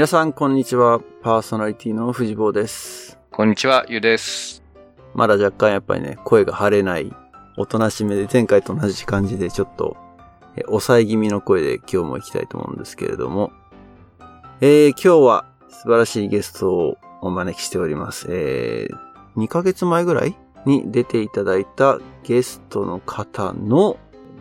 皆さん、こんにちは。パーソナリティの藤坊です。こんにちは、ゆうです。まだ若干やっぱりね、声が張れない、おとなしめで前回と同じ感じでちょっと、え抑え気味の声で今日も行きたいと思うんですけれども、えー、今日は素晴らしいゲストをお招きしております。えー、2ヶ月前ぐらいに出ていただいたゲストの方の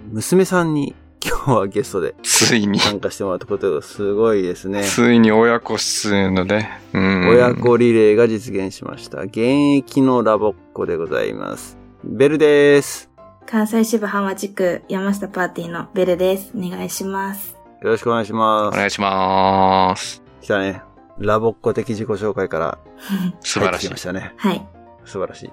娘さんに今日はゲストでついに、参加してもらったことがすごいですね。ついに親子出演のね。うん。親子リレーが実現しました。現役のラボっ子でございます。ベルです。関西支部浜地区山下パーティーのベルです。お願いします。よろしくお願いします。お願いします。来たね。ラボっ子的自己紹介から 素晴らしいま。したね。はい。素晴らしい。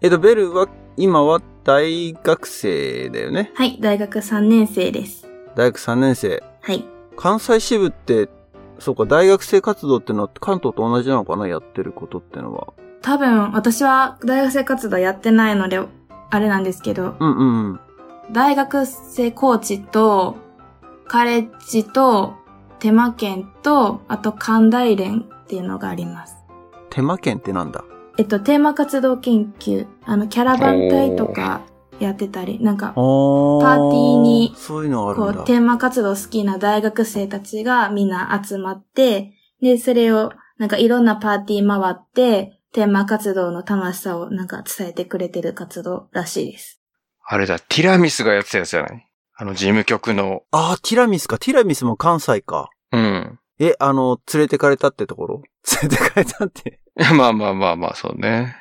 えっと、ベルは、今は大学生だよね。はい、大学3年生です。大学3年生。はい。関西支部って、そうか、大学生活動ってのは関東と同じなのかな？やってることってのは。多分、私は大学生活動やってないので、あれなんですけど、うんうんうん。大学生コーチと、カレッジと、手間県と、あと関大連っていうのがあります。手間県ってなんだ？えっと、テーマ活動研究、あの、キャラバン隊とかやってたり、なんか、おパーティーにそういうのがあるんだ。こう、テーマ活動好きな大学生たちがみんな集まって、で、それを、なんかいろんなパーティー回って、テーマ活動の楽しさをなんか伝えてくれてる活動らしいです。あれだ、ティラミスがやってたやつじゃない？あの、事務局の。ああ、ティラミスか。ティラミスも関西か。うん。え、あの、連れてかれたってところ？連れてかれたって。まあまあまあまあ、そうね。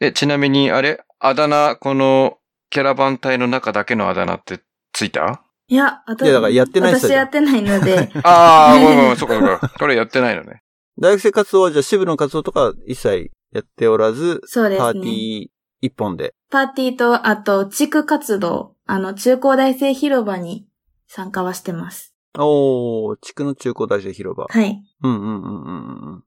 え、ちなみに、あれ？あだ名、この、キャラバン隊の中だけのあだ名ってついた？いや、あと、いやだからやってない私やってないので、ああ、ごめんごめん、そっかそっか。これやってないのね。大学生活動はじゃあ支部の活動とか一切やっておらず、そうですね。パーティー一本で。パーティーと、あと、地区活動、あの、中高大生広場に参加はしてます。おー、地区の中高大生広場。はい。うんうんうんうんうん。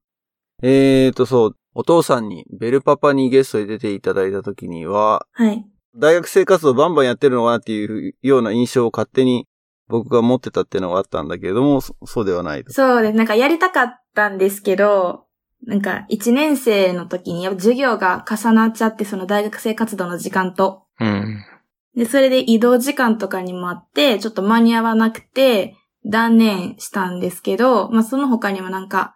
えーと、そう、お父さんに、ベルパパにゲストで出ていただいた時には、はい。大学生活動バンバンやってるのかなっていうような印象を勝手に僕が持ってたっていうのがあったんだけれども、そそうではないと。そうです。なんかやりたかったんですけど、なんか1年生の時にやっぱ授業が重なっちゃって、その大学生活動の時間と。うん。で、それで移動時間とかにもあって、ちょっと間に合わなくて、断念したんですけど、まあその他にもなんか、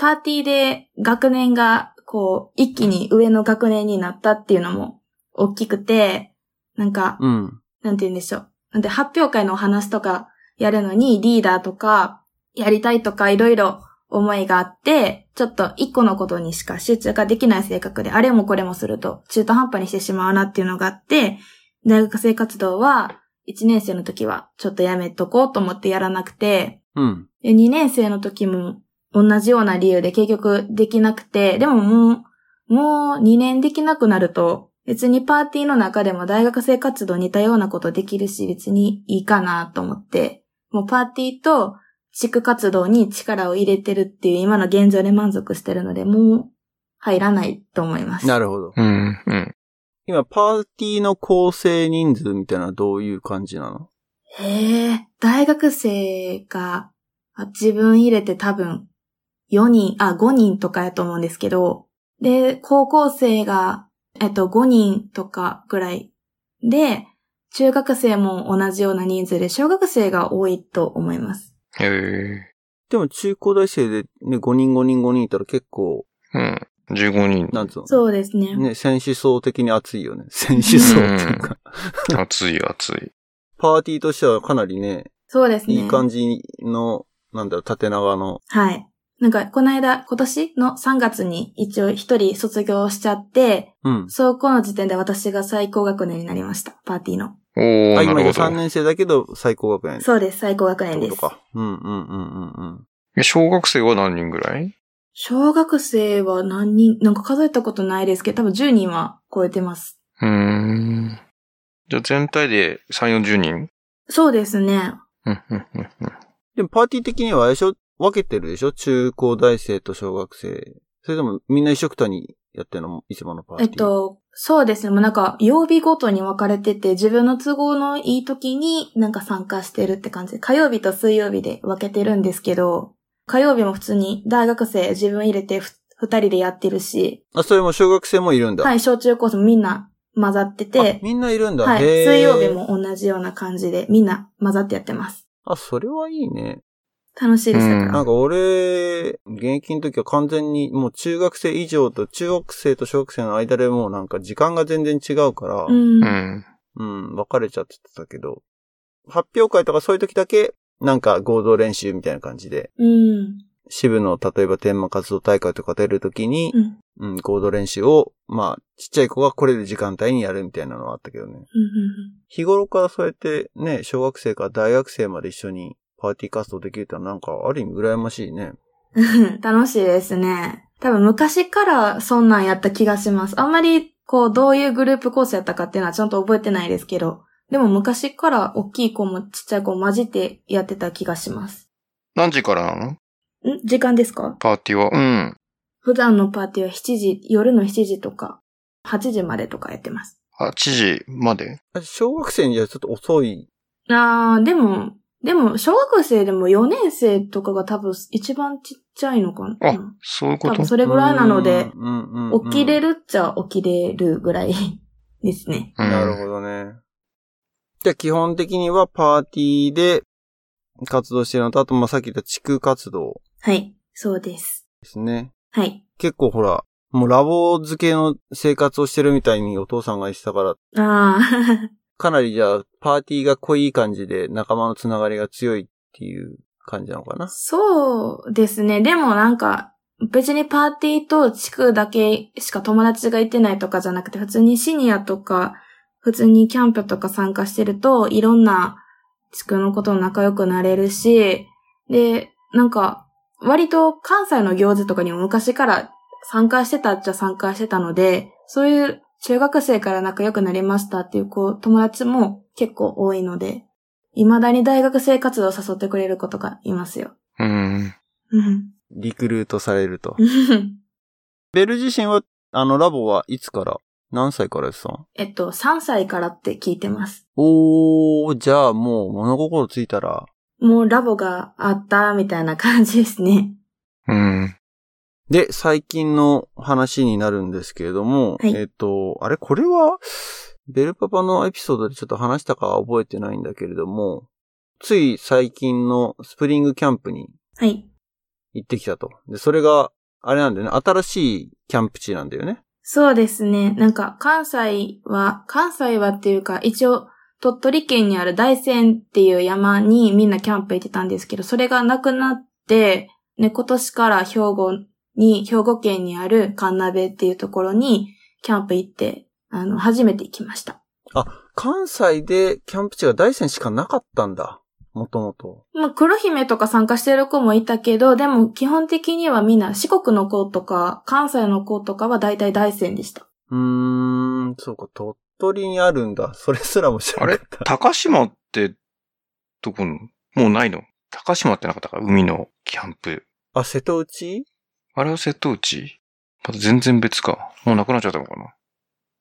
パーティーで学年が、こう、一気に上の学年になったっていうのも大きくて、なんか、うん。なんて言うんでしょう。なんで発表会のお話とかやるのにリーダーとかやりたいとかいろいろ思いがあって、ちょっと一個のことにしか集中ができない性格で、あれもこれもすると中途半端にしてしまうなっていうのがあって、大学生活動は1年生の時はちょっとやめとこうと思ってやらなくて、うん。で2年生の時も同じような理由で結局できなくて、でももう、もう2年できなくなると、別にパーティーの中でも大学生活動似たようなことできるし、別にいいかなと思って、もうパーティーと地区活動に力を入れてるっていう今の現状で満足してるので、もう入らないと思います。なるほど。うん。うん。今、パーティーの構成人数みたいなのはどういう感じなの？へえ、大学生があ自分入れて多分4人、あ、5人とかやと思うんですけど、で、高校生が、えっと、5人とかぐらいで、中学生も同じような人数で、小学生が多いと思います。へえ。でも中高大生でね、5人5人5人いたら結構、うん。15人。なんつうの？そうですね。ね、選手層的に熱いよね。選手層っていうか。熱い熱い。パーティーとしてはかなりね、そうですね。いい感じの、なんだろう、縦長の。はい。なんか、この間、今年の3月に一応一人卒業しちゃって、うん。そこの時点で私が最高学年になりました。パーティーの。おー、あ、な今じゃ3るほど。年生だけど最高学年そうです、最高学年です。ことか。うんうんうんうんうん。え小学生は何人ぐらい？小学生は何人、なんか数えたことないですけど、多分10人は超えてます。うーん。じゃあ全体で3、40人？そうですね。うん、うん、うん。うんでもパーティー的にはあれでしょ？分けてるでしょ？中高大生と小学生。それでもみんな一緒くたにやってるの？いつものパーティー。えっと、そうですね。もうなんか、曜日ごとに分かれてて、自分の都合のいい時になんか参加してるって感じで、火曜日と水曜日で分けてるんですけど、火曜日も普通に大学生自分入れてふ二人でやってるし、あ、それも小学生もいるんだ。。はいい、小中高生もみんな混ざってて、みんないるんだ。はい、水曜日。も同じような感じでみんな混ざってやってます。あ、それはいいね。楽しいですだか？うんら。なんか俺、現役の時は完全にもう中学生以上と中学生と小学生の間でもうなんか時間が全然違うから、うん。ううんん。分かれちゃってたけど、発表会とかそういう時だけ、なんか合同練習みたいな感じで、うん。支部の例えば天満活動大会とか出る時にう、ん。うん、合同練習を、まあ、ちっちゃい子が来れる時間帯にやるみたいなのはあったけどね。うん日頃からそうやってね、小学生から大学生まで一緒にパーティー活動できるってのはなんかある意味羨ましいね。う ん楽しいですね。多分昔からそんなんやった気がします。あんまり、こう、どういうグループ構成やったかっていうのはちゃんと覚えてないですけど、でも昔から大きい子もちっちゃい子も混じってやってた気がします。何時からなの？ん？時間ですか？パーティーは？うん。普段のパーティーは7時、夜の7時とか、8時までとかやってます。8時まで？あ小学生にじゃちょっと遅い。あー、でも、でも、小学生でも4年生とかが多分一番ちっちゃいのかな。あうん、そういうこと？多分それぐらいなので、起きれるっちゃ起きれるぐらいですね。うんなるほどね。じゃあ基本的にはパーティーで活動してるのと、あとまあさっき言った地区活動はい、そうです。ですね。はい。結構ほら、もうラボ漬けの生活をしてるみたいにお父さんが言ってたから、ああ、かなりじゃあパーティーが濃い感じで仲間のつながりが強いっていう感じなのかな？そうですね。でもなんか、別にパーティーと地区だけしか友達がいてないとかじゃなくて、普通にシニアとか、普通にキャンプとか参加してると、いろんな地区のこと仲良くなれるし、で、なんか、割と関西の行事とかにも昔から参加してたっちゃ参加してたので、そういう中学生から仲良くなりましたっていう子、友達も結構多いので、未だに大学生活動を誘ってくれる子とかいますよ。うん。うんリクルートされると。ベル自身は、あのラボはいつから何歳からですかえっと、3歳からって聞いてます。おー、じゃあもう物心ついたら、もうラボがあったみたいな感じですね。うん。で、最近の話になるんですけれども、はいえっ、と、あれ？これは、ベルパパのエピソードでちょっと話したかは覚えてないんだけれども、つい最近のスプリングキャンプにはい。行ってきたと。で、それが、あれなんだよね、新しいキャンプ地なんだよね。そうですね。なんか、関西は、関西はっていうか、一応、鳥取県にある大山っていう山にみんなキャンプ行ってたんですけど、それがなくなって、ね、今年から兵庫に、兵庫県にある神鍋っていうところにキャンプ行って、あの、初めて行きました。関西でキャンプ地が大山しかなかったんだ。もともと。まあ、黒姫とか参加してる子もいたけど、でも基本的にはみんな四国の子とか、関西の子とかは大体大山でした。うーん、そうか、鳥取にあるんだ。それすらも知らあれなかった。高島って、どこの？もうないの？高島ってなかったか？海のキャンプ。あ、瀬戸内？あれは瀬戸内また全然別か。もうなくなっちゃったのかな？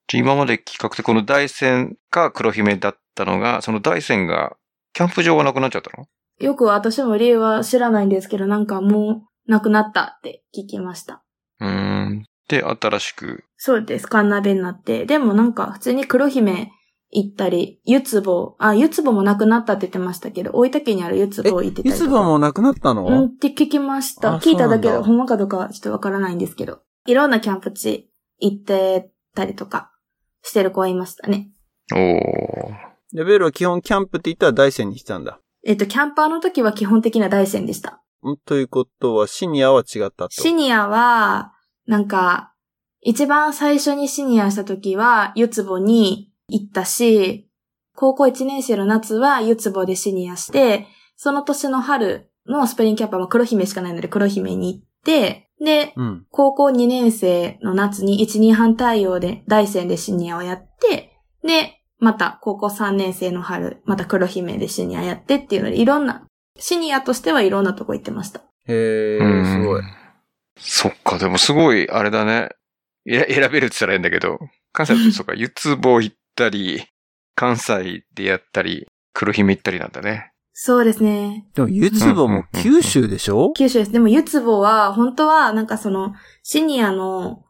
じゃ今まで企画でこの大山か黒姫だったのが、その大山が、キャンプ場がなくなっちゃったの？よく私も理由は知らないんですけど、なんかもうなくなったって聞きました。うーん。で、新しく。そうです。カンナベになって。でもなんか普通に黒姫行ったり、ゆつぼ、あ、ゆつぼもなくなったって言ってましたけど、大分県にあるゆつぼ行ってたりとか。もなくなったの、うんって聞きました。あ聞いただけど、そうなんだほんまかどうかはちょっとわからないんですけど。いろんなキャンプ地行ってたりとかしてる子はいましたね。おー。で、ベルは基本キャンプって言ったら大山に来たんだ。えっと、キャンパーの時は基本的な大山でした。んということは、シニアは違ったと？シニアは、なんか、一番最初にシニアした時は、ゆつぼに行ったし、高校1年生の夏はゆつぼでシニアして、その年の春のスプリングキャンパーは黒姫しかないので黒姫に行って、で、うん。高校2年生の夏に1、2半対応で大戦でシニアをやって、で、また高校3年生の春、また黒姫でシニアやってっていうので、いろんな、シニアとしてはいろんなとこ行ってました。へえ、うんすごい。。そっか、でもすごい、あれだね。選べるって言ったらいいんだけど、関西だとそうか、ゆつぼ行ったり、関西でやったり、黒姫行ったりなんだね。そうですね。でも、ゆつぼも九州でしょ？九州です。でも、ゆつぼは、本当は、なんかその、シニアの、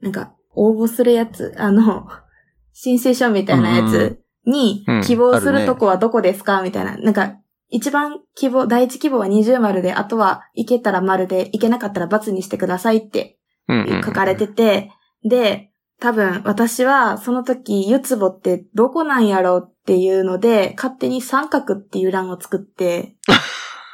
なんか、応募するやつ、あの、申請書みたいなやつにうん、希望すあるとこはどこですか？みたいな。なんか、一番希望、第一希望は20丸で、あとは、いけたら丸で、いけなかったら×にしてくださいってうんうん。書かれてて、で、多分私はその時、ゆつぼってどこなんやろうっていうので、勝手に三角っていう欄を作って、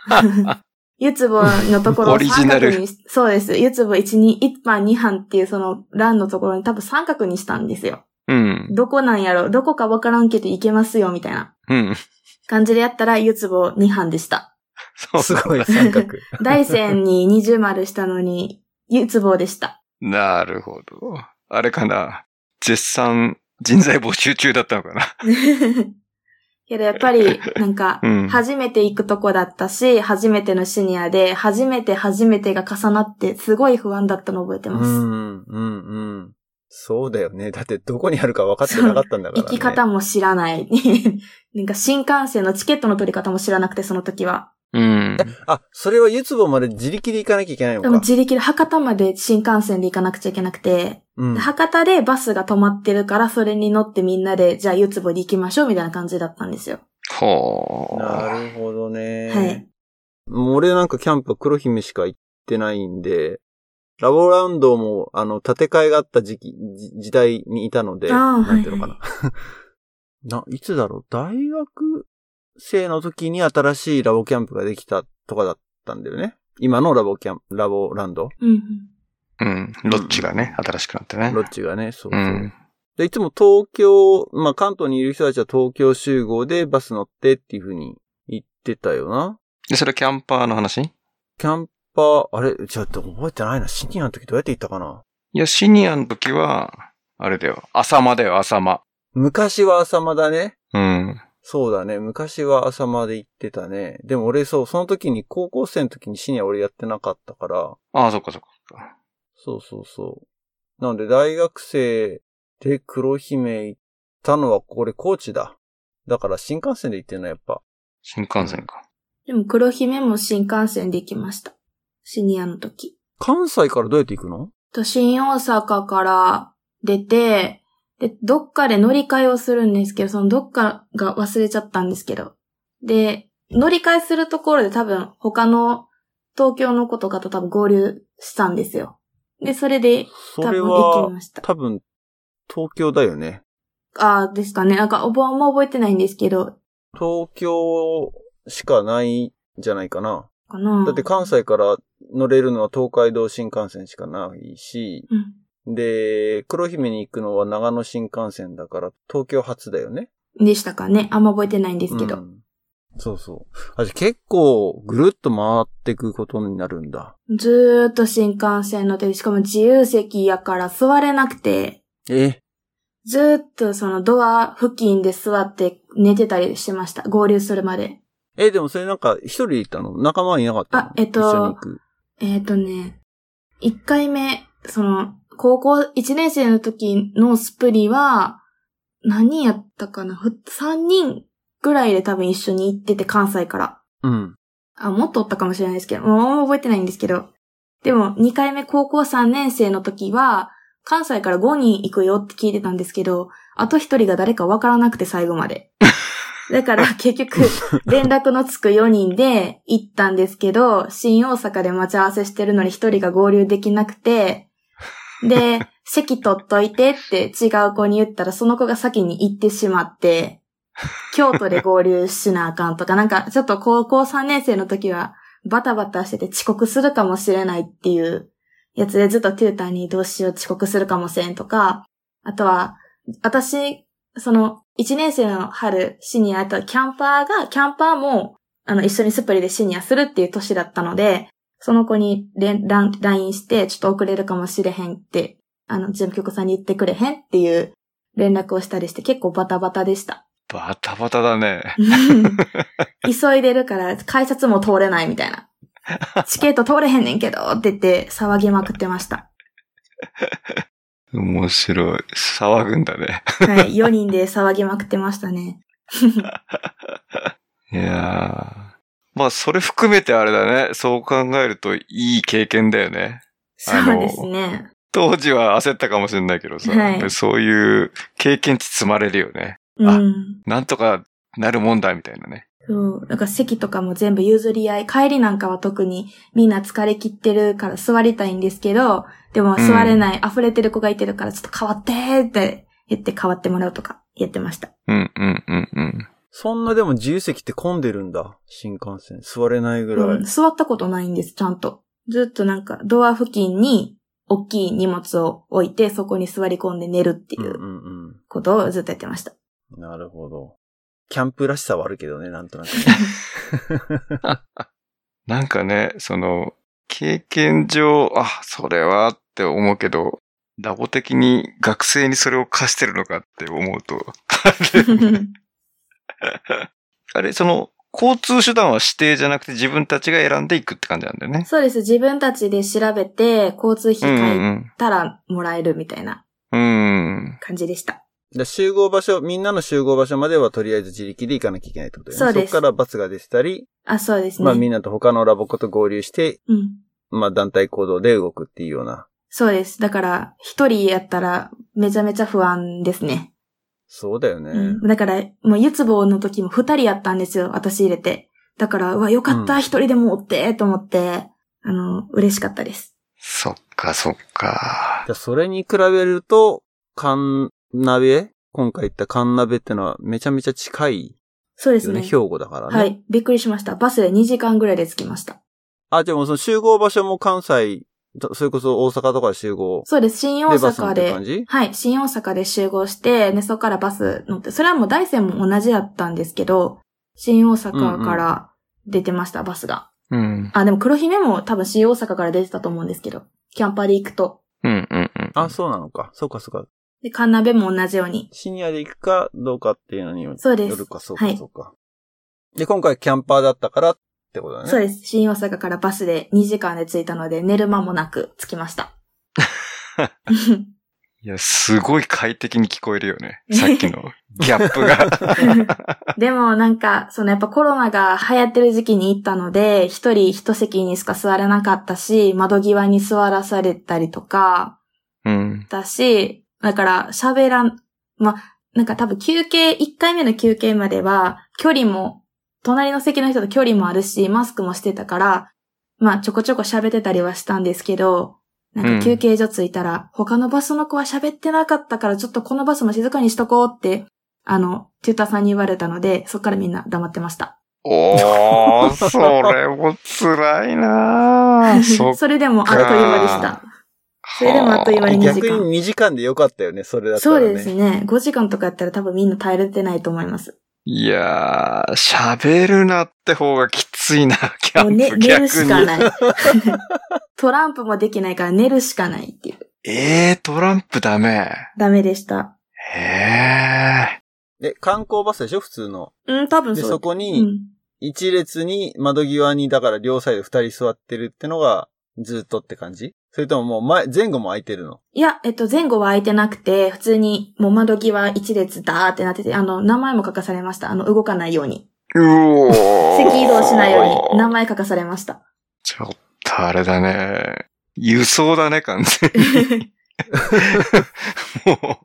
ゆつぼのところをオリジナル三角にし、そうです。ゆつぼ1、2、1番2班っていうその欄のところに多分三角にしたんですよ。うん。どこなんやろう？どこかわからんけどいけますよみたいなうん。感じでやったら、ゆつぼ2班でした。そうすごい三角。大線に20丸したのに、ゆつぼでした。なるほど。あれかな。絶賛人材募集中だったのかな。けどやっぱり、なんかうん、初めて行くとこだったし、初めてのシニアで、初めて初めてが重なって、すごい不安だったの覚えてうます。ん、うん、うん。そうだよね。だってどこにあるか分かってなかったんだからね。行き方も知らない。なんか新幹線のチケットの取り方も知らなくて、その時は。うん。あ、それはゆつぼまで自力で行かなきゃいけないのでもか？自力で博多まで新幹線で行かなくちゃいけなくて、うんで。博多でバスが止まってるから、それに乗ってみんなで、じゃあゆつぼで行きましょうみたいな感じだったんですよ。ほなー。るほどね。はい。もう俺なんかキャンプは黒姫しか行ってないんで、ラボランドも、あの、建て替えがあった時期、じ時代にいたので、なんていうのかな。な、いつだろう？大学生の時に新しいラボキャンプができたとかだったんだよね。今のラボキャンプ、ラボランド、うんうん。うん。ロッチがね、新しくなってね。ロッチがね、そうそう。うん。で、いつも東京、まあ関東にいる人たちは東京集合でバス乗ってっていう風に言ってたよな。で、それキャンパーの話？いキャンパー、あれ、ちょっと覚えてないな。シニアの時どうやって行ったかな？や、シニアの時は、あれだよ。朝間だよ、朝間。昔は朝間だね。うん。そうだね。昔は朝まで行ってたね。でも俺そう、その時に高校生の時にシニア俺やってなかったから、ああ、そっかそっか。そうそうそう。なので大学生で黒姫行ったのはこれ高知だ。だから新幹線で行ってんのやっぱ。新幹線か。でも黒姫も新幹線で行きました。シニアの時。関西からどうやって行くの？と、新大阪から出て、で、どっかで乗り換えをするんですけど、そのどっかが忘れちゃったんですけど。で、乗り換えするところで多分他の東京の子とかと多分合流したんですよ。で、それで多分行きはました。多分東京だよね。ああ、ですかね。なんか、おぼあんま覚えてないんですけど、東京しかないんじゃないかな。かな。だって関西から乗れるのは東海道新幹線しかないし、うん。で、黒姫に行くのは長野新幹線だから東京発だよね？でしたかね。あんま覚えてないんですけど。うんそうそう。あじゃあ結構ぐるっと回っていくことになるんだ。ずーっと新幹線乗ってて、しかも自由席やから座れなくて、え？ずーっとそのドア付近で座って寝てたりしてました。合流するまで。え、でもそれなんか一人で行ったの？仲間はいなかったの？あえっと。えっ、とね、一回目、その、高校1年生の時のスプリは、何人やったかな？ふ ?3 人ぐらいで多分一緒に行ってて、関西から。うん。あ、もっとおったかもしれないですけど、もう覚えてないんですけど。でも、2回目高校3年生の時は、関西から5人行くよって聞いてたんですけど、あと1人が誰かわからなくて最後まで。だから結局、連絡のつく4人で行ったんですけど、新大阪で待ち合わせしてるのに1人が合流できなくて、で、席取っといてって違う子に言ったら、その子が先に行ってしまって、京都で合流しなあかんとか、なんかちょっと高校3年生の時はバタバタしてて遅刻するかもしれないっていうやつでずっとテューターにどうしよう遅刻するかもしれんとか、あとは、私、その、1年生の春、シニア、あとキャンパーが、キャンパーも、あの、一緒にスプリでシニアするっていう年だったので、その子に連、ラン LINE して、ちょっと遅れるかもしれへんって、あの、事務局さんに言ってくれへんっていう連絡をしたりして、結構バタバタでした。バタバタだね。急いでるから、改札も通れないみたいな。チケット通れへんねんけどって言って騒ぎまくってました。面白い。騒ぐんだね。はい。4人で騒ぎまくってましたね。いやー。まあ、それ含めてあれだね。そう考えるといい経験だよね。そうですね。当時は焦ったかもしれないけどさ、はいそういう経験値積まれるよね。うん。なんとかなるもんだ、みたいなね。そう。なんか席とかも全部譲り合い、帰りなんかは特にみんな疲れ切ってるから座りたいんですけど、でも座れない、溢れてる子がいてるからちょっと変わってーって言って変わってもらうとかやってました。うん、うん、うん、うん。そんなでも自由席って混んでるんだ。新幹線。座れないぐらい。うん、座ったことないんです、ちゃんと。ずっとなんかドア付近に大きい荷物を置いてそこに座り込んで寝るっていううんうんことをずっとやってました。うん。なるほど。キャンプらしさはあるけどね、なんとなくね。なんかね、その、経験上、あ、それはって思うけど、ラボ的に学生にそれを貸してるのかって思うと、あれ、その、交通手段は指定じゃなくて自分たちが選んでいくって感じなんだよね。そうです。自分たちで調べて交通費うんう書いんたらもらえるみたいな。感じでした。で集合場所、みんなの集合場所まではとりあえず自力で行かなきゃいけないってことだよね。そうですそこからバスが出てたり、あ、そうですね。まあみんなと他のラボコと合流して、うん。まあ団体行動で動くっていうような。そうです。だから、一人やったらめちゃめちゃ不安ですね。そうだよね。うん。だから、もう、ゆつぼの時も二人やったんですよ。私入れて。だから、うわ、よかった、うん一、人でもおって、と思って、あの、嬉しかったです。そっか、そっか。じゃあそれに比べると、カンナベ今回言ったカンナベってのはめちゃめちゃ近いよね。そうですね。兵庫だからね。はい。びっくりしました。バスで2時間ぐらいで着きました。あ、じゃあもうその集合場所も関西、それこそ大阪とかで集合。そうです。新大阪でって感じ、はい。新大阪で集合して、で、そこからバス乗って、それはもう大山も同じやったんですけど、新大阪から出てました、バスが。うん。あ、でも黒姫も多分新大阪から出てたと思うんですけど、キャンパーで行くと。うん、うん、うん。あ、そうなのか。そうか、そうか。で、カンナベも同じように。深夜で行くかどうかっていうのによそうでするか、そうか、はいそうか。で、今回キャンパーだったからってことだね。そうです。新大阪からバスで2時間で着いたので、寝る間もなく着きました。いや、すごい快適に聞こえるよね。さっきのギャップが。でもなんか、そのやっぱコロナが流行ってる時期に行ったので、一人一席にしか座れなかったし、窓際に座らされたりとか、うん。だし、だから喋らん、ま、なんか多分休憩、1回目の休憩までは、距離も、隣の席の人と距離もあるし、マスクもしてたから、まあちょこちょこ喋ってたりはしたんですけど、なんか休憩所着いたら、他のバスの子は喋ってなかったから、ちょっとこのバスも静かにしとこうって、あの、テューターさんに言われたので、そっからみんな黙ってました。おー、それも辛いなぁ それでもあっという間でした。それでもあっという間に2時逆間。に2時間でよかったよね、それだったらね。そうですね。5時間とかやったら多分みんな耐えれてないと思います。いやー、喋るなって方がきついな、キャンプ寝る逆に。しかない。トランプもできないから寝るしかないっていう。えー、トランプダメ。ダメでした。へで、観光バスでしょ普通の。うん、多分で、そう。うそこに、ん。一列に窓際に、だから両サイド二人座ってるってのが、ずっとって感じ？それとももう前、前後も空いてるの？いや、えっと、前後は空いてなくて、普通にもう窓際一列ダーってなってて、あの、名前も書かされました。あの、動かないように。ー。うおー。席移動しないように、名前書かされました。ちょっとあれだね。輸送だね、完全に。も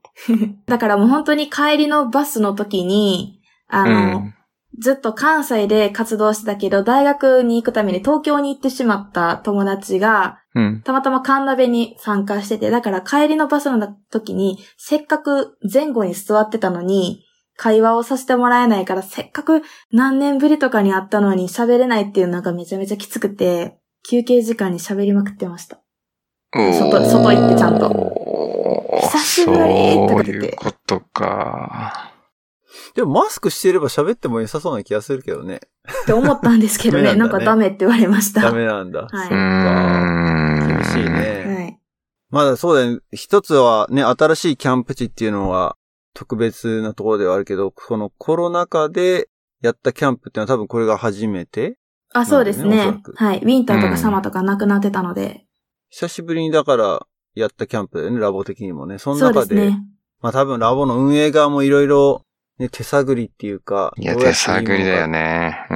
だからもう本当に帰りのバスの時に、あう。の、うん。ずっと関西で活動してたけど、大学に行くために東京に行ってしまった友達が、うん。たまたまカンナベに参加してて、だから帰りのバスの時に、せっかく前後に座ってたのに、会話をさせてもらえないから、せっかく何年ぶりとかに会ったのに喋れないっていうのがめちゃめちゃきつくて、休憩時間に喋りまくってました。外外行ってちゃんとと久しぶりとそうか言っていうことか。でもマスクしてれば喋っても良さそうな気がするけどね。って思ったんですけどね、なんダメなんかダメって言われました。ダメなんだ。はいうーん。厳しいね。はい。まだそうだよね。一つはね、新しいキャンプ地っていうのは特別なところではあるけど、このコロナ禍でやったキャンプっていうのは多分これが初めてあ、そうですねはい。ウィンターとうんかサマーとかなくなってたので。久しぶりにだからやったキャンプだよね、ラボ的にもね。そのそうで中で、すね。まあ多分ラボの運営側もいろいろね、手探りっていうか。いや、手探りだよね。う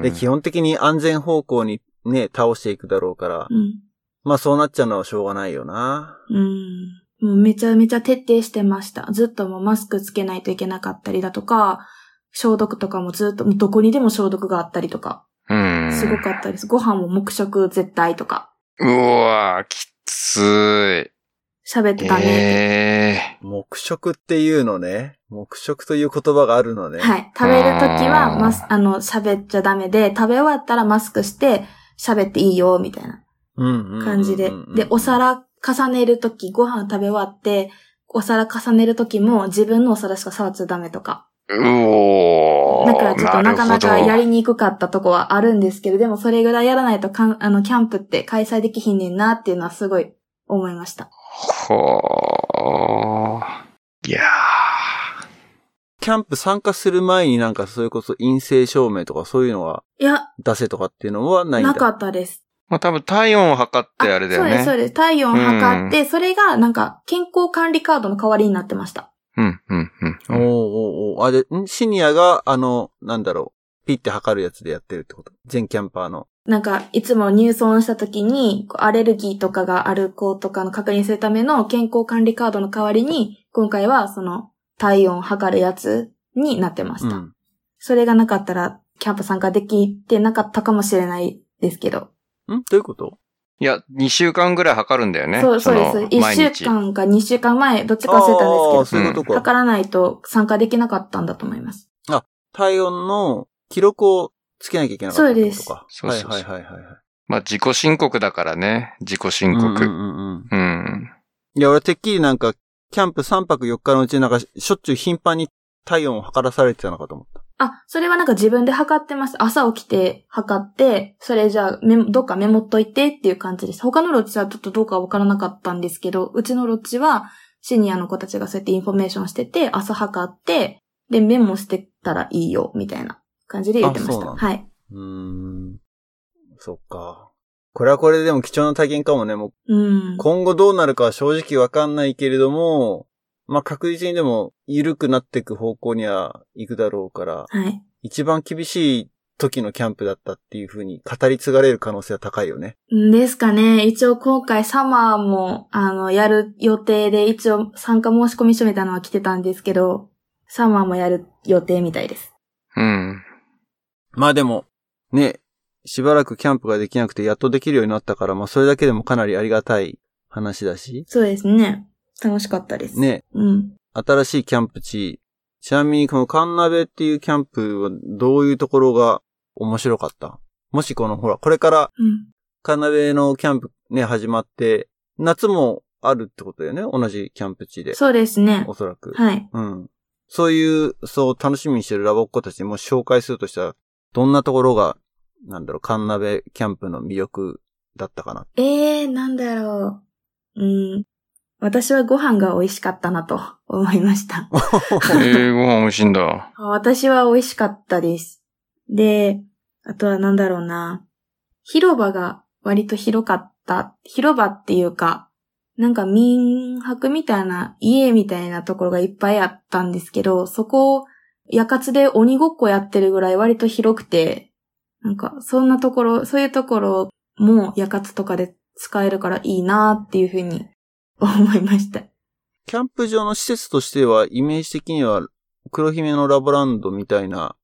ん。で、基本的に安全方向にね、倒していくだろうから。うん。まあそうなっちゃうのはしょうがないよな。うん。もうめちゃめちゃ徹底してました。ずっともうマスクつけないといけなかったりだとか、消毒とかもずっと、どこにでも消毒があったりとか、うん。すごかったです。ご飯も黙食絶対とか、うわーきつい。喋ってダメって。え黙食っていうのね。黙食という言葉があるのね。はい。食べるときは、あーマス、あの、喋っちゃダメで、食べ終わったらマスクして、喋っていいよ、みたいな感じで。で、お皿重ねるとき、ご飯食べ終わって、お皿重ねるときも自分のお皿しか触っちゃダメとか。おーだからちょっとなかなかやりにくかったとこはあるんですけど、でもそれぐらいやらないとかん、あの、キャンプって開催できひんねんなっていうのはすごい思いました。ほー。いやキャンプ参加する前になんかそれこそ陰性証明とかそういうのがいや、出せとかっていうのはないんだ。なかったです。ー。まあ多分体温を測ってあれだよね。そうです、そうです。体温測って、それがなんか健康管理カードの代わりになってました。うん、うん、うん。おーおーおーあ、で、んシニアが、あの、なんだろう、ピッて測るやつでやってるってこと？全キャンパーの。なんか、いつも入村した時に、アレルギーとかがある子とかの確認するための健康管理カードの代わりに、今回はその体温を測るやつになってました。うん。それがなかったら、キャンプ参加できてなかったかもしれないですけど。ん？どういうこと？いや、2週間ぐらい測るんだよね。そう、そうです。の1週間か2週間前、どっちか忘れたんですけど、そういうことか。測らないと参加できなかったんだと思います。体温の記録をつけなきゃいけなかった。そうですはいはいはいはいはい。まあ自己申告だからね。自己申告。うんうんうんうん。うん。いや、俺てっきりなんか、キャンプ3泊4日のうちなんか、しょっちゅう頻繁に体温を測らされてたのかと思った。あ、それはなんか自分で測ってます。朝起きて測って、それじゃあメモ、どっかメモっといてっていう感じです。他のロッジはちょっとどうかわからなかったんですけど、うちのロッジはシニアの子たちがそうやってインフォメーションしてて、朝測って、で、メモしてたらいいよ、みたいな感じで言ってました。はい。うーん。そっか。これはこれででも貴重な体験かもね。もううん。今後どうなるかは正直わかんないけれども、まあ確実にでも緩くなっていく方向には行くだろうから、はい。一番厳しい時のキャンプだったっていう風に語り継がれる可能性は高いよね。んですかね。一応今回サマーも、あの、やる予定で、一応参加申し込み書みたいなのは来てたんですけど、サマーもやる予定みたいです。うん。まあでも、ね、しばらくキャンプができなくてやっとできるようになったから、まあそれだけでもかなりありがたい話だし、そうですね。楽しかったです。。ね、うん。新しいキャンプ地、ちなみにこのカンナベっていうキャンプはどういうところが面白かった？もしこのほら、これからうん。カンナベのキャンプね、始まって、夏もあるってことだよね？同じキャンプ地で。そうですねお。そらく。はい。うん。そういう、そう楽しみにしてるラボっ子たちにもし紹介するとしたら、どんなところが、なんだろう、カンナベキャンプの魅力だったかな？ええー、なんだろう。うん。私はご飯が美味しかったなと思いました。えー、ご飯美味しいんだ。私は美味しかったです。で、あとはなんだろうな。広場が割と広かった。広場っていうか、なんか民泊みたいな家みたいなところがいっぱいあったんですけど、そこ、夜活で鬼ごっこやってるぐらい割と広くて、なんかそんなところ、そういうところも夜活とかで使えるからいいなっていうふうに思いました。キャンプ場の施設としては、イメージ的には、黒姫のラボランドみたいな、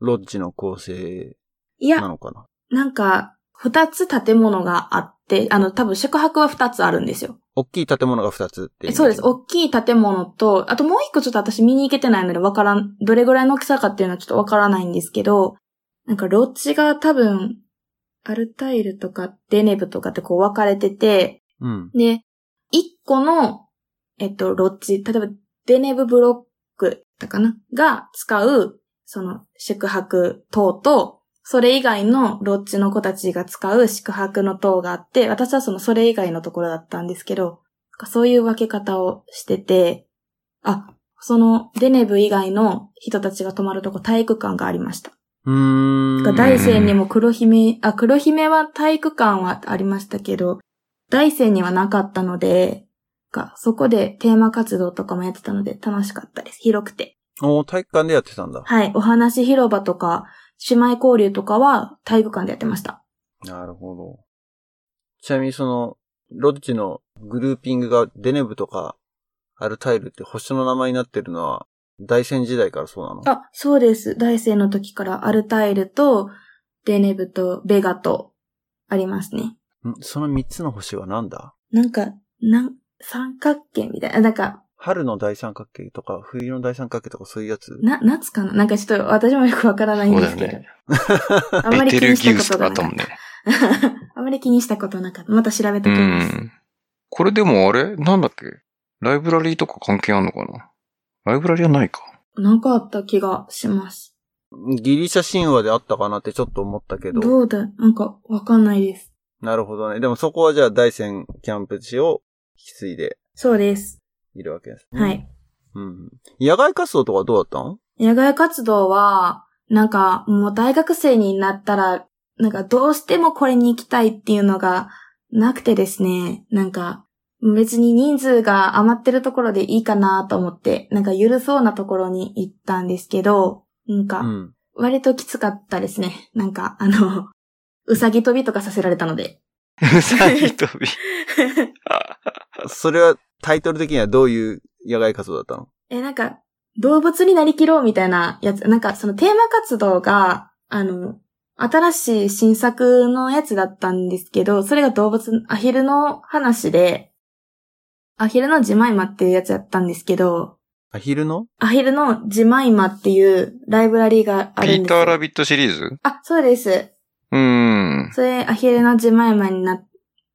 ロッジの構成いや、なのかな？なんか、二つ建物があって、あの、多分宿泊は二つあるんですよ。大きい建物が2つっていそうです。大きい建物と、あともう一個ちょっと私見に行けてないのでわからん、どれぐらいの大きさかっていうのはちょっとわからないんですけど、なんかロッジが多分、アルタイルとかデネブとかってこう分かれてて、うん。で、一個の、えっと、ロッジ、例えばデネブブロックだかな？が使う、その宿泊等と、それ以外のロッジの子たちが使う宿泊の等があって、私はそのそれ以外のところだったんですけど、そういう分け方をしてて、あ、そのデネブ以外の人たちが泊まるとこ体育館がありました。うーん。大山にも黒姫、あ、黒姫は体育館はありましたけど、大山にはなかったので、がそこでテーマ活動とかもやってたので楽しかったです。広くて。おー体育館でやってたんだ。はい。お話広場とか、姉妹交流とかは体育館でやってました。なるほど。ちなみにその、ロッジのグルーピングがデネブとか、アルタイルって星の名前になってるのは、大戦時代からそうなの？あ、そうです。大生の時からアルタイルと、デネブとベガと、ありますね。んその三つの星はなんだ？なんか、なん、三角形みたいな、なんか、春の大三角形とか、冬の大三角形とかそういうやつ？な、夏かな？なんかちょっと私もよくわからないんですけど。そうだよねあんまり気にしたことなかっあったもんね。た。あんまり気にしたことなかった。また調べとうきます。ん。これでもあれ？なんだっけ？ライブラリーとか関係あんのかな？ライブラリーはないか。なんかあった気がします。ギリシャ神話であったかなってちょっと思ったけど。どうだ？なんかわかんないです。なるほどね。でもそこはじゃあ大山キャンプ地を引き継いでそうです。いるわけですね。はい。うん。野外活動とかどうだったの野外活動は、なんかもう大学生になったら、なんかどうしてもこれに行きたいっていうのがなくてですね、なんか別に人数が余ってるところでいいかなと思って、なんか緩そうなところに行ったんですけど、なんかうん。割ときつかったですね。なんかあの、うさぎ跳びとかさせられたので。うさぎ跳び。それはタイトル的にはどういう野外活動だったの？え、なんか、動物になりきろうみたいなやつ、なんかそのテーマ活動が、あの、新しい新作のやつだったんですけど、それが動物、アヒルの話で、アヒルのジマイマっていうやつやったんですけど、アヒルの？アヒルのジマイマっていうライブラリーがあピるんですよ。ーターラビットシリーズ？あ、そうです。うーん。それ、アヒルのジマイマにな、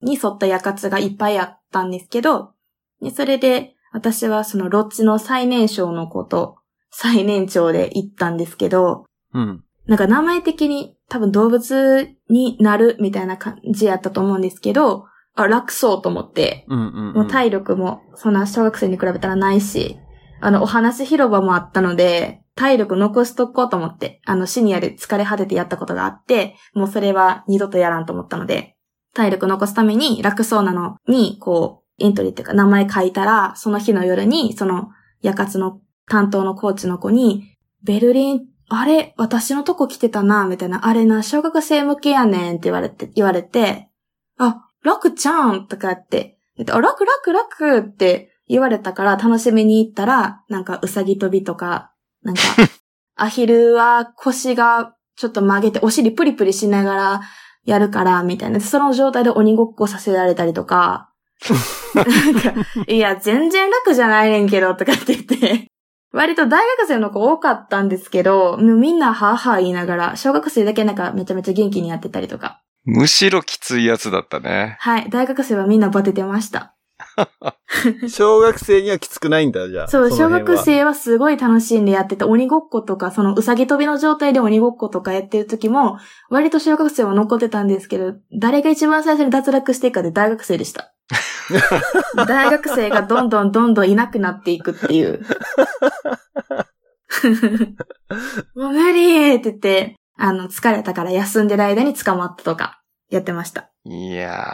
に沿ったヤカツがいっぱいあったんですけど、でそれで、私はそのロッチの最年少の子と最年長で行ったんですけど、うん。なんか名前的に多分動物になるみたいな感じやったと思うんですけど、あ、楽そうと思って、うんうん、うん。もう体力もそんな小学生に比べたらないし、あの、お話広場もあったので、体力残しとこうと思って、あの、シニアで疲れ果ててやったことがあって、もうそれは二度とやらんと思ったので、体力残すために楽そうなのに、こう、エントリーっていうか名前書いたら、その日の夜に、その、夜活の担当のコーチの子に、ベルリン、あれ、私のとこ来てたな、みたいな、あれな、小学生向けやねんって言われて、言われて、あ、楽ちゃんとかって、あ楽楽楽って言われたから楽しみに行ったら、なんかうさぎ跳びとか、なんか、アヒルは腰がちょっと曲げてお尻プリプリしながらやるから、みたいな。その状態で鬼ごっこさせられたりとか、なんか、いや、全然楽じゃないねんけど、とかって言って。割と大学生の子多かったんですけど、もうみんなはぁはぁ言いながら、小学生だけなんかめちゃめちゃ元気にやってたりとか。むしろきついやつだったね。はい、大学生はみんなバテてました。小学生にはきつくないんだ、じゃあ。そう、小学生はすごい楽しんでやってて、鬼ごっことか、そのうさぎ跳びの状態で鬼ごっことかやってる時も、割と小学生は残ってたんですけど、誰が一番最初に脱落していくかで大学生でした。大学生がどんどんどんどんいなくなっていくっていう。もう無理って言って、あの、疲れたから休んでる間に捕まったとか、やってました。いや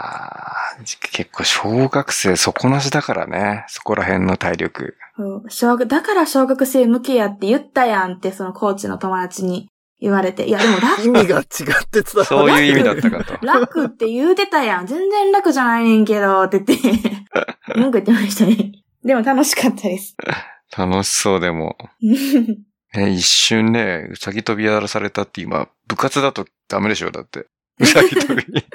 ー、結構小学生底なしだからね。そこら辺の体力。そう小学、だから小学生向けやって言ったやんって、そのコーチの友達に言われて、いやでも楽意味が違って伝わる。そういう意味だったかと。楽って言うてたやん。全然楽じゃないねんけど、って言って、文句言ってましたね。でも楽しかったです。楽しそうでも。え、一瞬ね、うさぎ跳びやらされたって今、部活だとダメでしょだって。うさぎ跳び。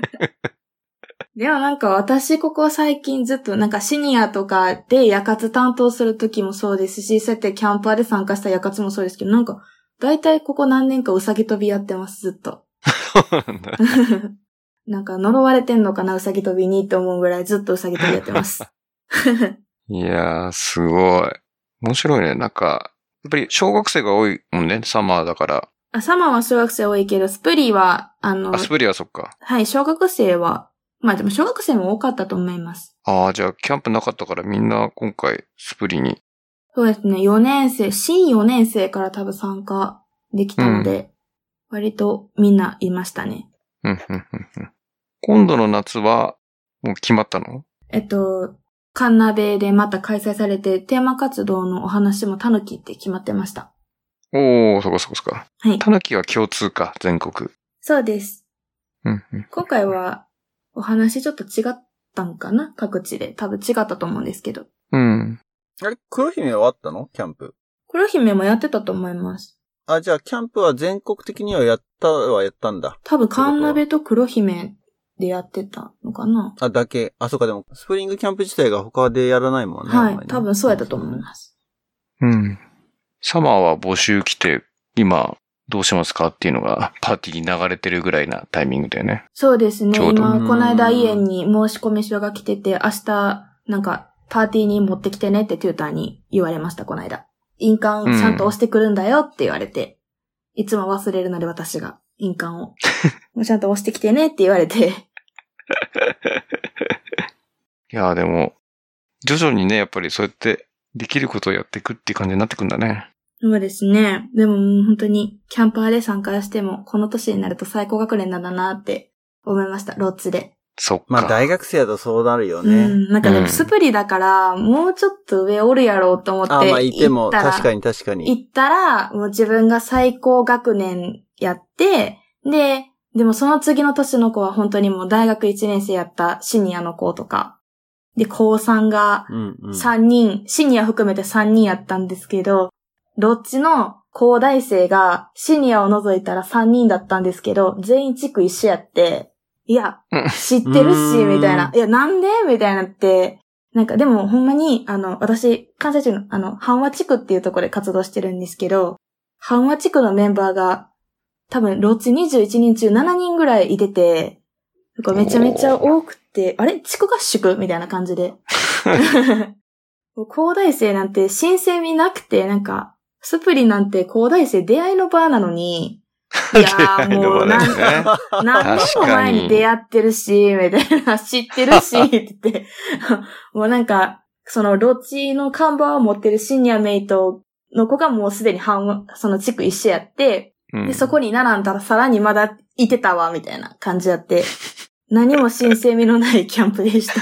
でもなんか私ここ最近ずっとなんかシニアとかで夜活担当する時もそうですし、そうやってキャンパーで参加した夜活もそうですけど、なんか大体ここ何年かうさぎ跳びやってます、ずっと。そうなんだ。なんか呪われてんのかな、うさぎ跳びにって思うぐらいずっとうさぎ跳びやってます。いやー、すごい。面白いね。なんか、やっぱり小学生が多いもんね、サマーだから。あサマーは小学生多いけど、スプリーは、あのあ、、スプリはそっか。はい、小学生は、まあでも小学生も多かったと思います。ああ、じゃあ、キャンプなかったからみんな今回、スプリに。そうですね、4年生、新4年生から多分参加できたので、割とみんないましたね。うん、うん、うん、うん。今度の夏は、もう決まったの？えっと、カンナベでまた開催されて、テーマ活動のお話もタヌキって決まってました。おー、そこそこそこ。はい。タヌキは共通か、全国。そうです。うんうん。今回は、お話ちょっと違ったんかな？各地で。多分違ったと思うんですけど。うん。あれ、黒姫はあったの？キャンプ。黒姫もやってたと思います。あ、じゃあ、キャンプは全国的にはやったはやったんだ。多分カンナベと黒姫でやってたのかな？あ、だけ。あ、そうか、でも、スプリングキャンプ自体が他でやらないもんねはい。多分そうやったと思います。うん。サマーは募集来て、今、どうしますかっていうのが、パーティーに流れてるぐらいなタイミングだよね。そうですね。ちょうど今、この間家に申し込み書が来てて、明日、なんか、パーティーに持ってきてねってテューターに言われました、この間。印鑑ちゃんと押してくるんだよって言われて、いつも忘れるので私が印鑑を。ちゃんと押してきてねって言われて、いやーでも、徐々にね、やっぱりそうやってできることをやっていくっていう感じになってくんだね。そうですね。でももう本当に、キャンパーで参加しても、この年になると最高学年なんだなって思いました、ロッツで。そっか。まあ、大学生だとそうなるようね。ん。なんかでうんもスプリだから、もうちょっと上おるやろうと思って。あ、まあ、いても、行ったら確かに確かに。行ったら、もう自分が最高学年やって、で、でもその次の年の子は本当にもう大学1年生やったシニアの子とか、で、高3がうんうん。3人、シニア含めて3人やったんですけど、どっちの高大生がシニアを除いたら3人だったんですけど、全員地区一緒やって、いやうん、知ってるし、みたいな。いや、なんで？みたいなって、なんかでもほんまに、あの、私、関西中の、あの、阪和地区っていうところで活動してるんですけど、阪和地区のメンバーが、多分、ロッチ21人中7人ぐらいいてて、なんかめちゃめちゃ多くて、あれ？地区合宿？みたいな感じで。高大生なんて新鮮味なくて、なんか、スプリなんて高大生出会いの場なのに、いやーもうなんね。何年も前に出会ってるし、みたいな、知ってるし、って言って、もうなんか、そのロッチの看板を持ってるシニアメイトの子がもうすでに半、その地区一緒やって、うんで、そこに並んだらさらにまだいてたわ、みたいな感じやって、何も新鮮味のないキャンプでした。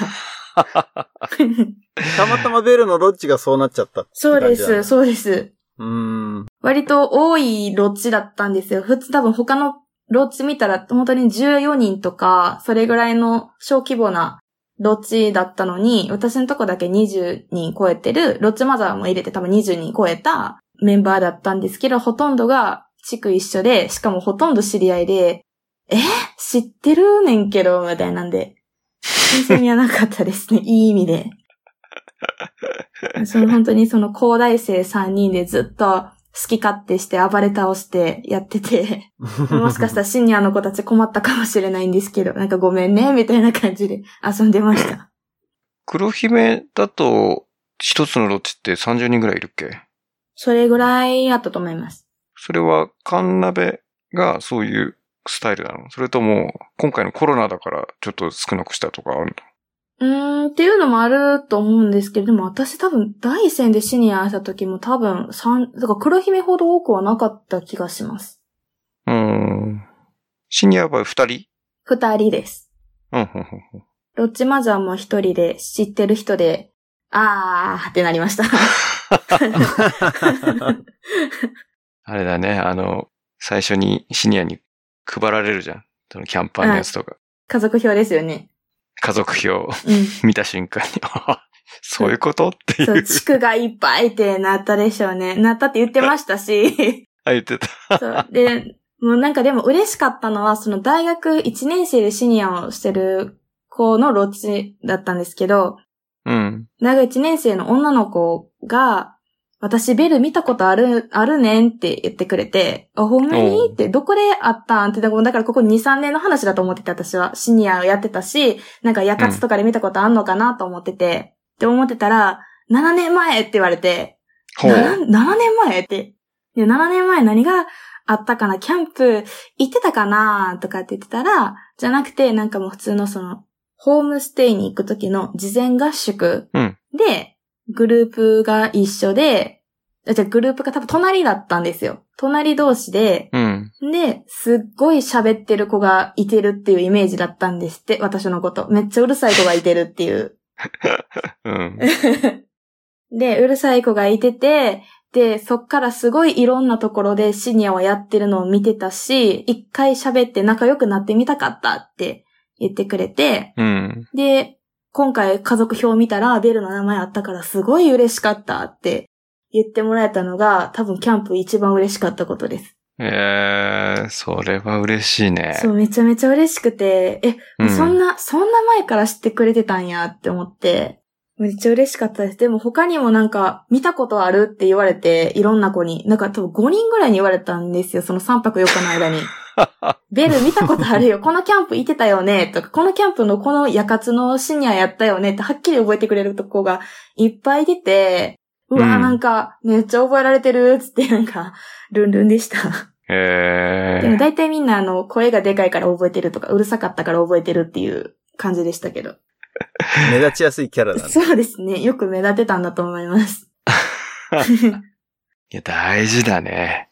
たまたまベルのロッチがそうなっちゃったそうです、そうです。割と多いロッチだったんですよ。普通多分他のロッチ見たら本当に14人とか、それぐらいの小規模なロッチだったのに、私のとこだけ20人超えてる、ロッチマザーも入れて多分20人超えたメンバーだったんですけど、ほとんどが地区一緒で、しかもほとんど知り合いで、え？知ってるねんけど、みたいなんで、新鮮味はなかったですね。いい意味で。その本当にその高大生3人でずっと好き勝手して暴れ倒してやってて、もしかしたらシニアの子たち困ったかもしれないんですけど、なんかごめんね、みたいな感じで遊んでました。黒姫だと、一つのロッチって30人ぐらいいるっけ？それぐらいあったと思います。それは、カンナベがそういうスタイルなの？それとも、今回のコロナだからちょっと少なくしたとかあるうーん、っていうのもあると思うんですけど、でも私多分第戦でシニアした時も多分三、だから黒姫ほど多くはなかった気がします。のうーん。シニアは二人？二人です。うん、うん、うんうん。ロッチマザーも一人で知ってる人で、あーってなりました。あれだね、あの、最初にシニアに配られるじゃん。そのキャンパーのやつとか。家族表ですよね。家族表をうん。見た瞬間に、あそういうこと？っていそう、う。地区がいっぱいってなったでしょうね。なったって言ってましたし。あ、言ってた。そう。で、もうなんかでも嬉しかったのは、その大学1年生でシニアをしてる子のロッチだったんですけど、うん。大学1年生の女の子が、私ベル見たことある、あるねんって言ってくれて、あ、ほんまに？って、どこであったん？って、だからここ2、3年の話だと思ってて、私は。シニアをやってたし、なんか、夜活とかで見たことあんのかなと思ってて、って思ってたら、7年前って言われて、ほう。7, 7年前って？で、7年前何があったかな？キャンプ行ってたかなとかって言ってたら、じゃなくて、なんかもう普通のその、ホームステイに行く時の事前合宿うんで、グループが一緒で、あじゃあグループが多分隣だったんですよ。隣同士で、うん。で、すっごい喋ってる子がいてるっていうイメージだったんですって、私のこと。めっちゃうるさい子がいてるっていう。うん。で、うるさい子がいてて、で、そっからすごいいろんなところでシニアをやってるのを見てたし、一回喋って仲良くなってみたかったって言ってくれて、うん。で、今回家族表を見たらベルの名前あったからすごい嬉しかったって言ってもらえたのが多分キャンプ一番嬉しかったことです。えー、それは嬉しいね。そう、めちゃめちゃ嬉しくて、え、うんそんな、そんな前から知ってくれてたんやって思って、めっちゃ嬉しかったです。でも他にもなんか、見たことあるって言われて、いろんな子に、なんか多分5人ぐらいに言われたんですよ、その3泊4日の間に。ベル見たことあるよ、このキャンプ行ってたよね、とか、このキャンプのこの夜活のシニアやったよねってはっきり覚えてくれるとこがいっぱい出て、うわ、うんなんか、めっちゃ覚えられてる、つってなんか、ルンルンでした。えでもー、大体みんなあの、声がでかいから覚えてるとか、うるさかったから覚えてるっていう感じでしたけど。目立ちやすいキャラなんだ。そうですね。よく目立ってたんだと思います。いや、大事だね。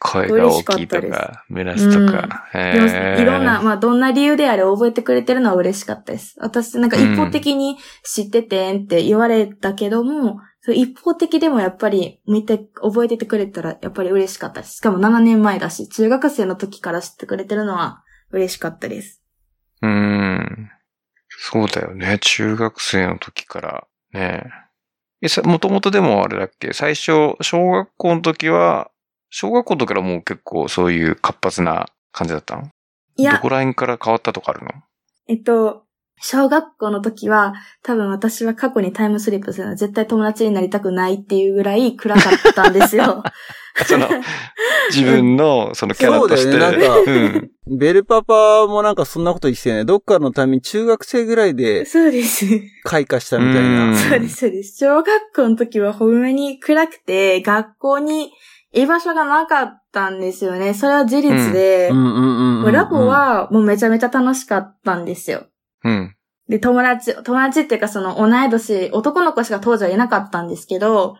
声が大きいとかか、目立つとか。いろんな、まあ、どんな理由であれ覚えてくれてるのは嬉しかったです。私、なんか一方的に知っててんって言われたけども、そう一方的でもやっぱり見て、覚えててくれたらやっぱり嬉しかったです。しかも7年前だし、中学生の時から知ってくれてるのは嬉しかったです。うーん。そうだよね。中学生の時から。ねえ。さ、もともとでもあれだっけ？最初、小学校の時は、小学校の時からもう結構そういう活発な感じだったの？いや、どこら辺から変わったとかあるの？えっと、小学校の時は、多分私は過去にタイムスリップするのは絶対友達になりたくないっていうぐらい暗かったんですよ。その、自分のそのキャラとして。そうだよねなんかうん。ベルパパもなんかそんなこと言ってたよね。どっかのために中学生ぐらいでそうです。開花したみたいうんな。そうです、そうです。小学校の時はほんまに暗くて、学校に居場所がなかったんですよね。それは事実で、うんうんうんうんうん。ラボはもうめちゃめちゃ楽しかったんですよ。うん。で、友達、友達っていうかその同い年、男の子しか当時はいなかったんですけど、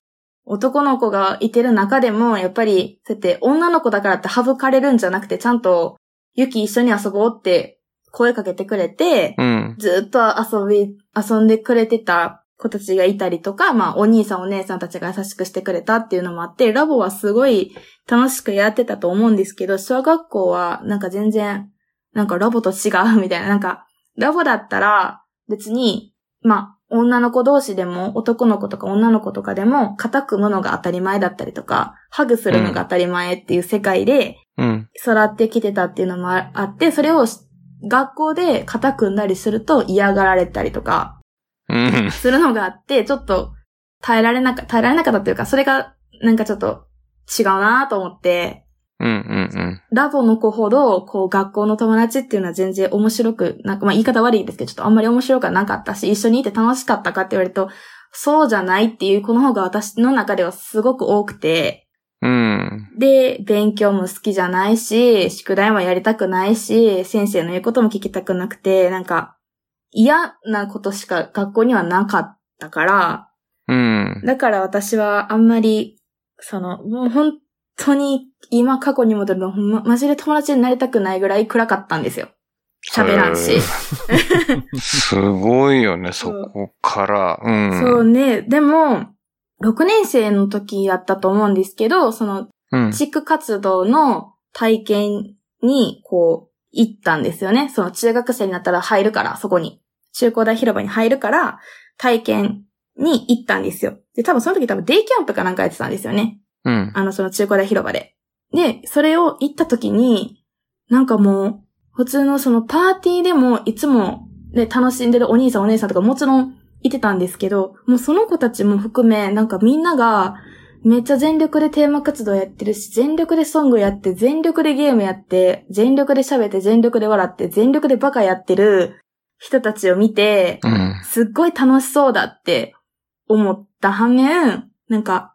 男の子がいてる中でも、やっぱり、そうやって女の子だからって省かれるんじゃなくて、ちゃんと、ユキ一緒に遊ぼうって声かけてくれて、うん。ずっと遊び、遊んでくれてた子たちがいたりとか、まあ、お兄さんお姉さんたちが優しくしてくれたっていうのもあって、ラボはすごい楽しくやってたと思うんですけど、小学校はなんか全然、なんかラボと違うみたいな、なんか、ラボだったら別に、まあ、女の子同士でも男の子とか女の子とかでも肩組むのが当たり前だったりとか、ハグするのが当たり前っていう世界でうん。育ってきてたっていうのもああって、それを学校で肩組んだりすると嫌がられたりとか、うん。するのがあって、ちょっと耐えられなか、耐えられなかったというか、それがなんかちょっと違うなと思って、うん。うん。ラボの子ほど、こう学校の友達っていうのは全然面白く、なんかまあ言い方悪いですけど、ちょっとあんまり面白くはなかったし、一緒にいて楽しかったかって言われると、そうじゃないっていう子の方が私の中ではすごく多くて、うん。で、勉強も好きじゃないし、宿題もやりたくないし、先生の言うことも聞きたくなくて、なんか、嫌なことしか学校にはなかったから、うん。だから私はあんまり、その、もう本当に今過去に戻るの、ま、マジで友達になりたくないぐらい暗かったんですよ。喋らんし。すごいよね、そこから。うん。そうね。でも、6年生の時だったと思うんですけど、その、うん。地区活動の体験に、こう、行ったんですよね。その中学生になったら入るから、そこに。中高大広場に入るから、体験に行ったんですよ。で、多分その時多分デイキャンプかなんかやってたんですよね。うん。あの、その中高大広場で。で、それを行った時に、なんかもう、普通のそのパーティーでもいつもね、楽しんでるお兄さんお姉さんとかもちろんいてたんですけど、もうその子たちも含め、なんかみんなが、めっちゃ全力でテーマ活動やってるし、全力でソングやって、全力でゲームやって、全力で喋って、全力で笑って、全力でバカやってる人たちを見て、うん。すっごい楽しそうだって思った反面、なんか、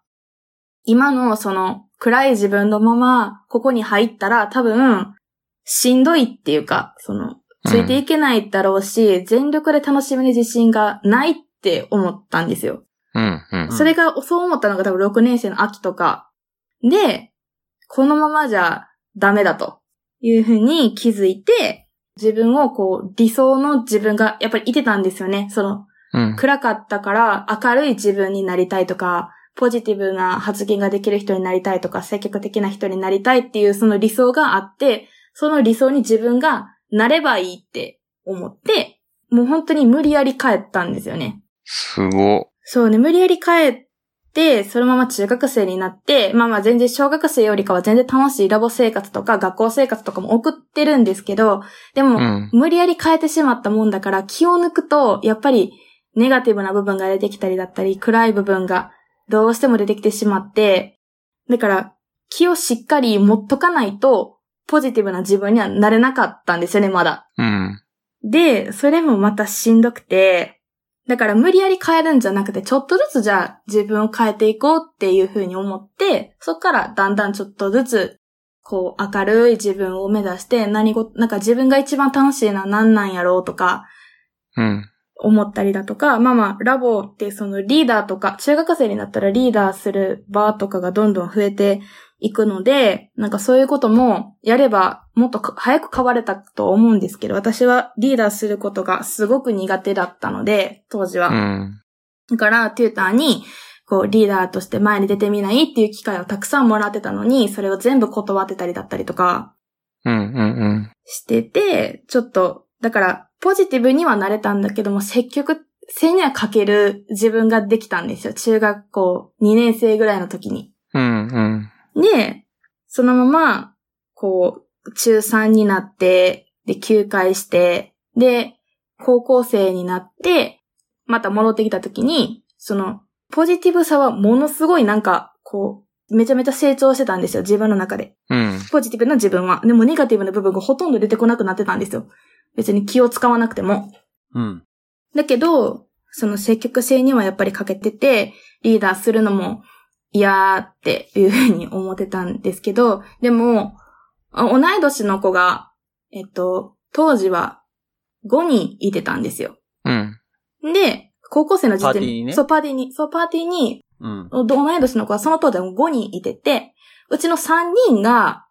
今のその暗い自分のままここに入ったら多分しんどいっていうか、その、ついていけないだろうし、全力で楽しみに自信がないって思ったんですよ。うん。うん。それが、そう思ったのが多分6年生の秋とか。で、このままじゃダメだというふうに気づいて、自分をこう、理想の自分がやっぱりいてたんですよね。その、うん。暗かったから明るい自分になりたいとか、ポジティブな発言ができる人になりたいとか、積極的な人になりたいっていうその理想があって、その理想に自分がなればいいって思って、もう本当に無理やり帰ったんですよね。すご。そうね、無理やり帰って、そのまま中学生になって、まあまあ全然小学生よりかは全然楽しいラボ生活とか学校生活とかも送ってるんですけど、でも、うん。無理やり変えてしまったもんだから気を抜くと、やっぱりネガティブな部分が出てきたりだったり、暗い部分がどうしても出てきてしまって、だから気をしっかり持っとかないと、ポジティブな自分にはなれなかったんですよね、まだ。うん。で、それもまたしんどくて、だから無理やり変えるんじゃなくて、ちょっとずつじゃあ自分を変えていこうっていう風に思って、そっからだんだんちょっとずつ、こう明るい自分を目指して、何ご、なんか自分が一番楽しいのは何なんやろうとか、うん。思ったりだとか、まあまあ、ラボってそのリーダーとか、中学生になったらリーダーする場とかがどんどん増えていくので、なんかそういうこともやればもっとか早く変われたと思うんですけど、私はリーダーすることがすごく苦手だったので、当時は。うん。だから、テューターに、こう、リーダーとして前に出てみないっていう機会をたくさんもらってたのに、それを全部断ってたりだったりとか、うん。うん。してて、ちょっと、だから、ポジティブにはなれたんだけども、積極性には欠ける自分ができたんですよ。中学校2年生ぐらいの時に。うん。うん。で、そのまま、こう、中3になって、で、休会して、で、高校生になって、また戻ってきた時に、その、ポジティブさはものすごいなんか、こう、めちゃめちゃ成長してたんですよ、自分の中で。うん。ポジティブな自分は。でもネガティブな部分がほとんど出てこなくなってたんですよ。別に気を使わなくても。うん。だけど、その積極性にはやっぱり欠けてて、リーダーするのも嫌っていうふうに思ってたんですけど、でも、あ同い年の子が、えっと、当時は5人いてたんですよ。うん。で、高校生の時点パーティーにねそう、パーティーに、そう、パーティーにうん。同い年の子はその当時は5人いてて、うちの3人が、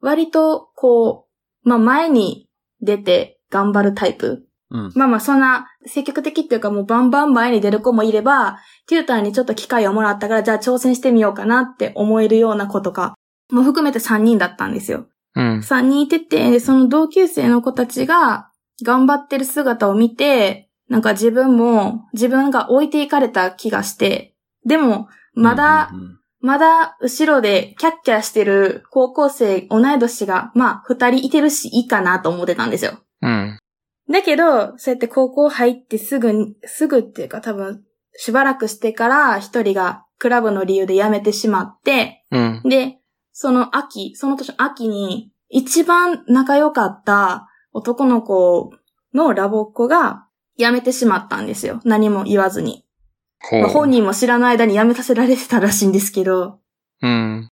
割と、こう、まあ前に出て頑張るタイプ。うん。まあまあそんな積極的っていうかもうバンバン前に出る子もいれば、テューターにちょっと機会をもらったからじゃあ挑戦してみようかなって思えるような子とか、も含めて3人だったんですよ。うん。3人いてて、でその同級生の子たちが頑張ってる姿を見て、なんか自分も自分が置いていかれた気がして、でも、まだう、んうんまだ後ろでキャッキャしてる高校生、同い年が、まあ、二人いてるし、いいかなと思ってたんですよ。うん。だけど、そうやって高校入ってすぐに、すぐっていうか多分、しばらくしてから一人がクラブの理由で辞めてしまって、うん。で、その秋、その年の秋に、一番仲良かった男の子のラボっ子が辞めてしまったんですよ。何も言わずに。ほまあ本人も知らない間に辞めさせられてたらしいんですけど、うん。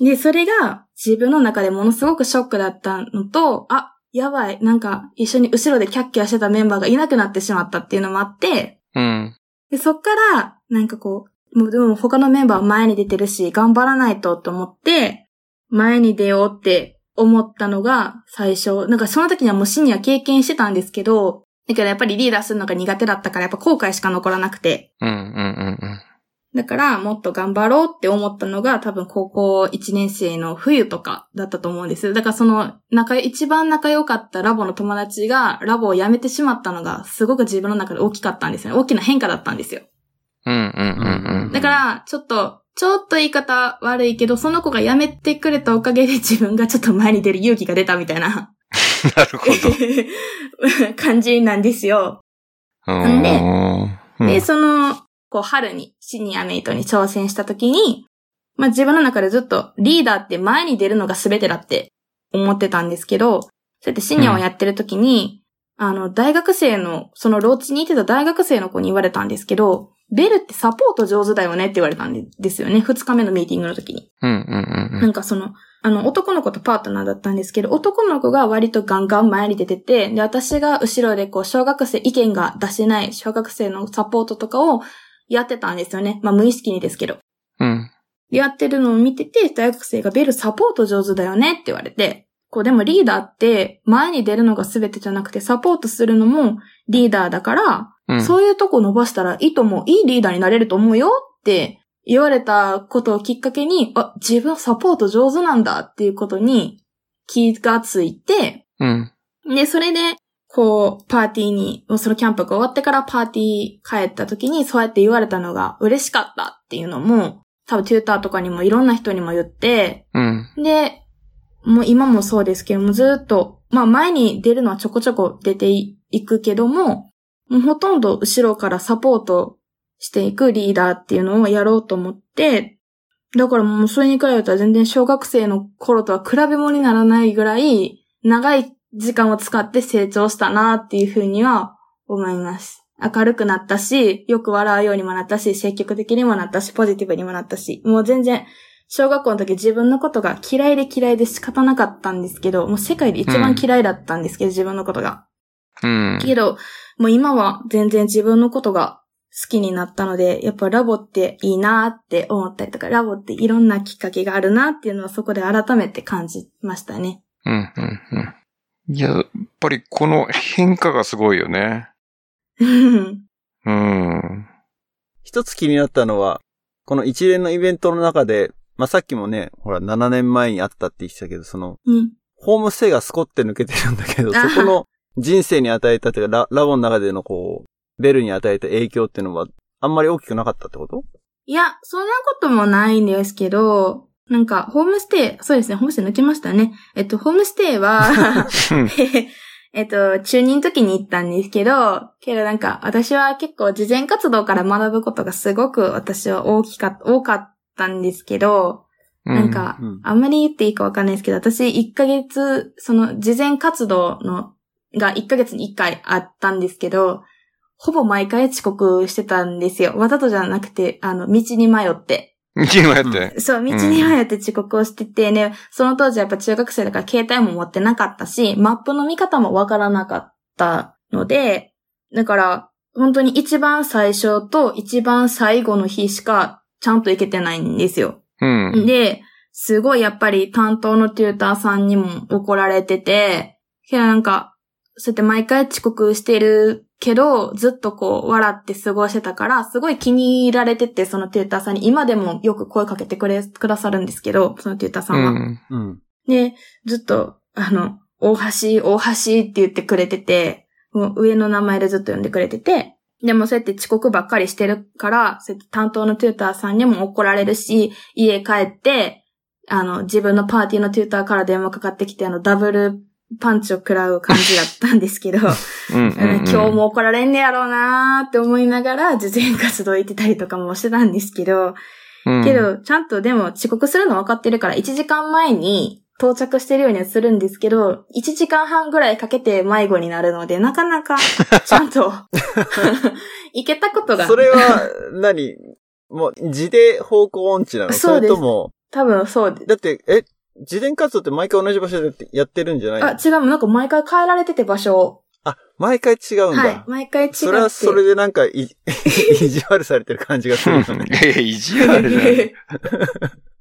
で、それが自分の中でものすごくショックだったのと、あ、やばい、なんか一緒に後ろでキャッキャしてたメンバーがいなくなってしまったっていうのもあって、うん。で、そっから、なんかこう、もうでも他のメンバーは前に出てるし、頑張らないとと思って、前に出ようって思ったのが最初。なんかその時にはもうシニア経験してたんですけど、だけどやっぱりリーダーするのが苦手だったからやっぱ後悔しか残らなくて。うん。うん。うん。だから、もっと頑張ろうって思ったのが、多分高校1年生の冬とかだったと思うんです。だからその、仲、一番仲良かったラボの友達が、ラボを辞めてしまったのが、すごく自分の中で大きかったんですよね。大きな変化だったんですよ。うん。うん。うん。だから、ちょっと、ちょっと言い方悪いけど、その子が辞めてくれたおかげで自分がちょっと前に出る勇気が出たみたいな なるほ 感じなんですよ。ど。んでうんで、その、こう、春にシニアメイトに挑戦した時に、まあ自分の中でずっとリーダーって前に出るのが全てだって思ってたんですけど、そうやってシニアをやってる時に、あの、大学生の、そのローチにいてた大学生の子に言われたんですけど、ベルってサポート上手だよねって言われたんですよね。二日目のミーティングの時に。うん。うん。うん。なんかその、あの、男の子とパートナーだったんですけど、男の子が割とガンガン前に出てて、で、私が後ろでこう、小学生、意見が出せない小学生のサポートとかをやってたんですよね。まあ、無意識にですけど。うん。やってるのを見てて、大学生がベルサポート上手だよねって言われて、こう、でもリーダーって前に出るのが全てじゃなくて、サポートするのもリーダーだから、うん。そういうとこ伸ばしたらいいと思う。いいリーダーになれると思うよって言われたことをきっかけに、あ、自分サポート上手なんだっていうことに気がついて、うん。で、それで、こう、パーティーに、もうそのキャンプが終わってからパーティー帰った時にそうやって言われたのが嬉しかったっていうのも、多分テューターとかにもいろんな人にも言って、うん。で、もう今もそうですけども、ずっと、まあ前に出るのはちょこちょこ出ていくけども、もうほとんど後ろからサポートしていくリーダーっていうのをやろうと思って、だからもうそれに比べたら全然小学生の頃とは比べ物にならないぐらい長い時間を使って成長したなっていうふうには思います。明るくなったし、よく笑うようにもなったし、積極的にもなったし、ポジティブにもなったし、もう全然小学校の時自分のことが嫌いで嫌いで仕方なかったんですけど、もう世界で一番嫌いだったんですけど、自分のことが。うん。けど、もう今は全然自分のことが好きになったので、やっぱラボっていいなって思ったりとか、ラボっていろんなきっかけがあるなっていうのはそこで改めて感じましたね。うん。うん。うん。いや、やっぱりこの変化がすごいよね。うんうん。一つ気になったのは、この一連のイベントの中で、まあ、さっきもね、ほら、7年前にあったって言ってたけど、その、うん。ホームステイがスコって抜けてるんだけど、あそこの人生に与えたというか、ララボの中でのこう、ベルに与えた影響っていうのは、あんまり大きくなかったってこと？いや、そんなこともないんですけど、なんか、ホームステイ、そうですね、ホームステイ抜きましたね。えっと、ホームステイは、えっと、中2の時に行ったんですけど、けどなんか、私は結構事前活動から学ぶことがすごく私は大きか、多かったんですけど、なんかうん、あんまり言っていいかわかんないですけど、私1ヶ月、その事前活動の、が1ヶ月に1回あったんですけど、ほぼ毎回遅刻してたんですよ。わざとじゃなくて、あの、道に迷って。今やって。そう、道に迷って遅刻をしててね、その当時やっぱ中学生だから携帯も持ってなかったし、マップの見方もわからなかったので、だから、本当に一番最初と一番最後の日しかちゃんと行けてないんですよ。うん。で、すごいやっぱり担当のテューターさんにも怒られてて、けどなんか、そうやって毎回遅刻してるけど、ずっとこう笑って過ごしてたから、すごい気に入られてて、そのテューターさんに今でもよく声かけてくれ、くださるんですけど、そのテューターさんは。うん。うん。で、ずっと、あの、大橋、大橋って言ってくれてて、もう上の名前でずっと呼んでくれてて、でもそうやって遅刻ばっかりしてるから、そうやって担当のテューターさんにも怒られるし、家帰って、あの、自分のパーティーのテューターから電話かかってきて、あの、ダブルパンチを食らう感じだったんですけど、うん。今日も怒られんねやろうなーって思いながら、事前活動行ってたりとかもしてたんですけど、うん、けど、ちゃんとでも遅刻するの分かってるから、1時間前に到着してるようにはするんですけど、1時間半ぐらいかけて迷子になるので、なかなか、ちゃんと、行けたことが、それは何、もう、自で方向音痴なの？そうです。それとも、多分そうです。だって、え、自伝活動って毎回同じ場所でやってるんじゃないの？あ、違う、なんか毎回変えられてて場所を。あ、毎回違うんだ。はい、毎回違って。それはそれでなんかい、意地悪されてる感じがするよね。いやいや、意地悪じゃない。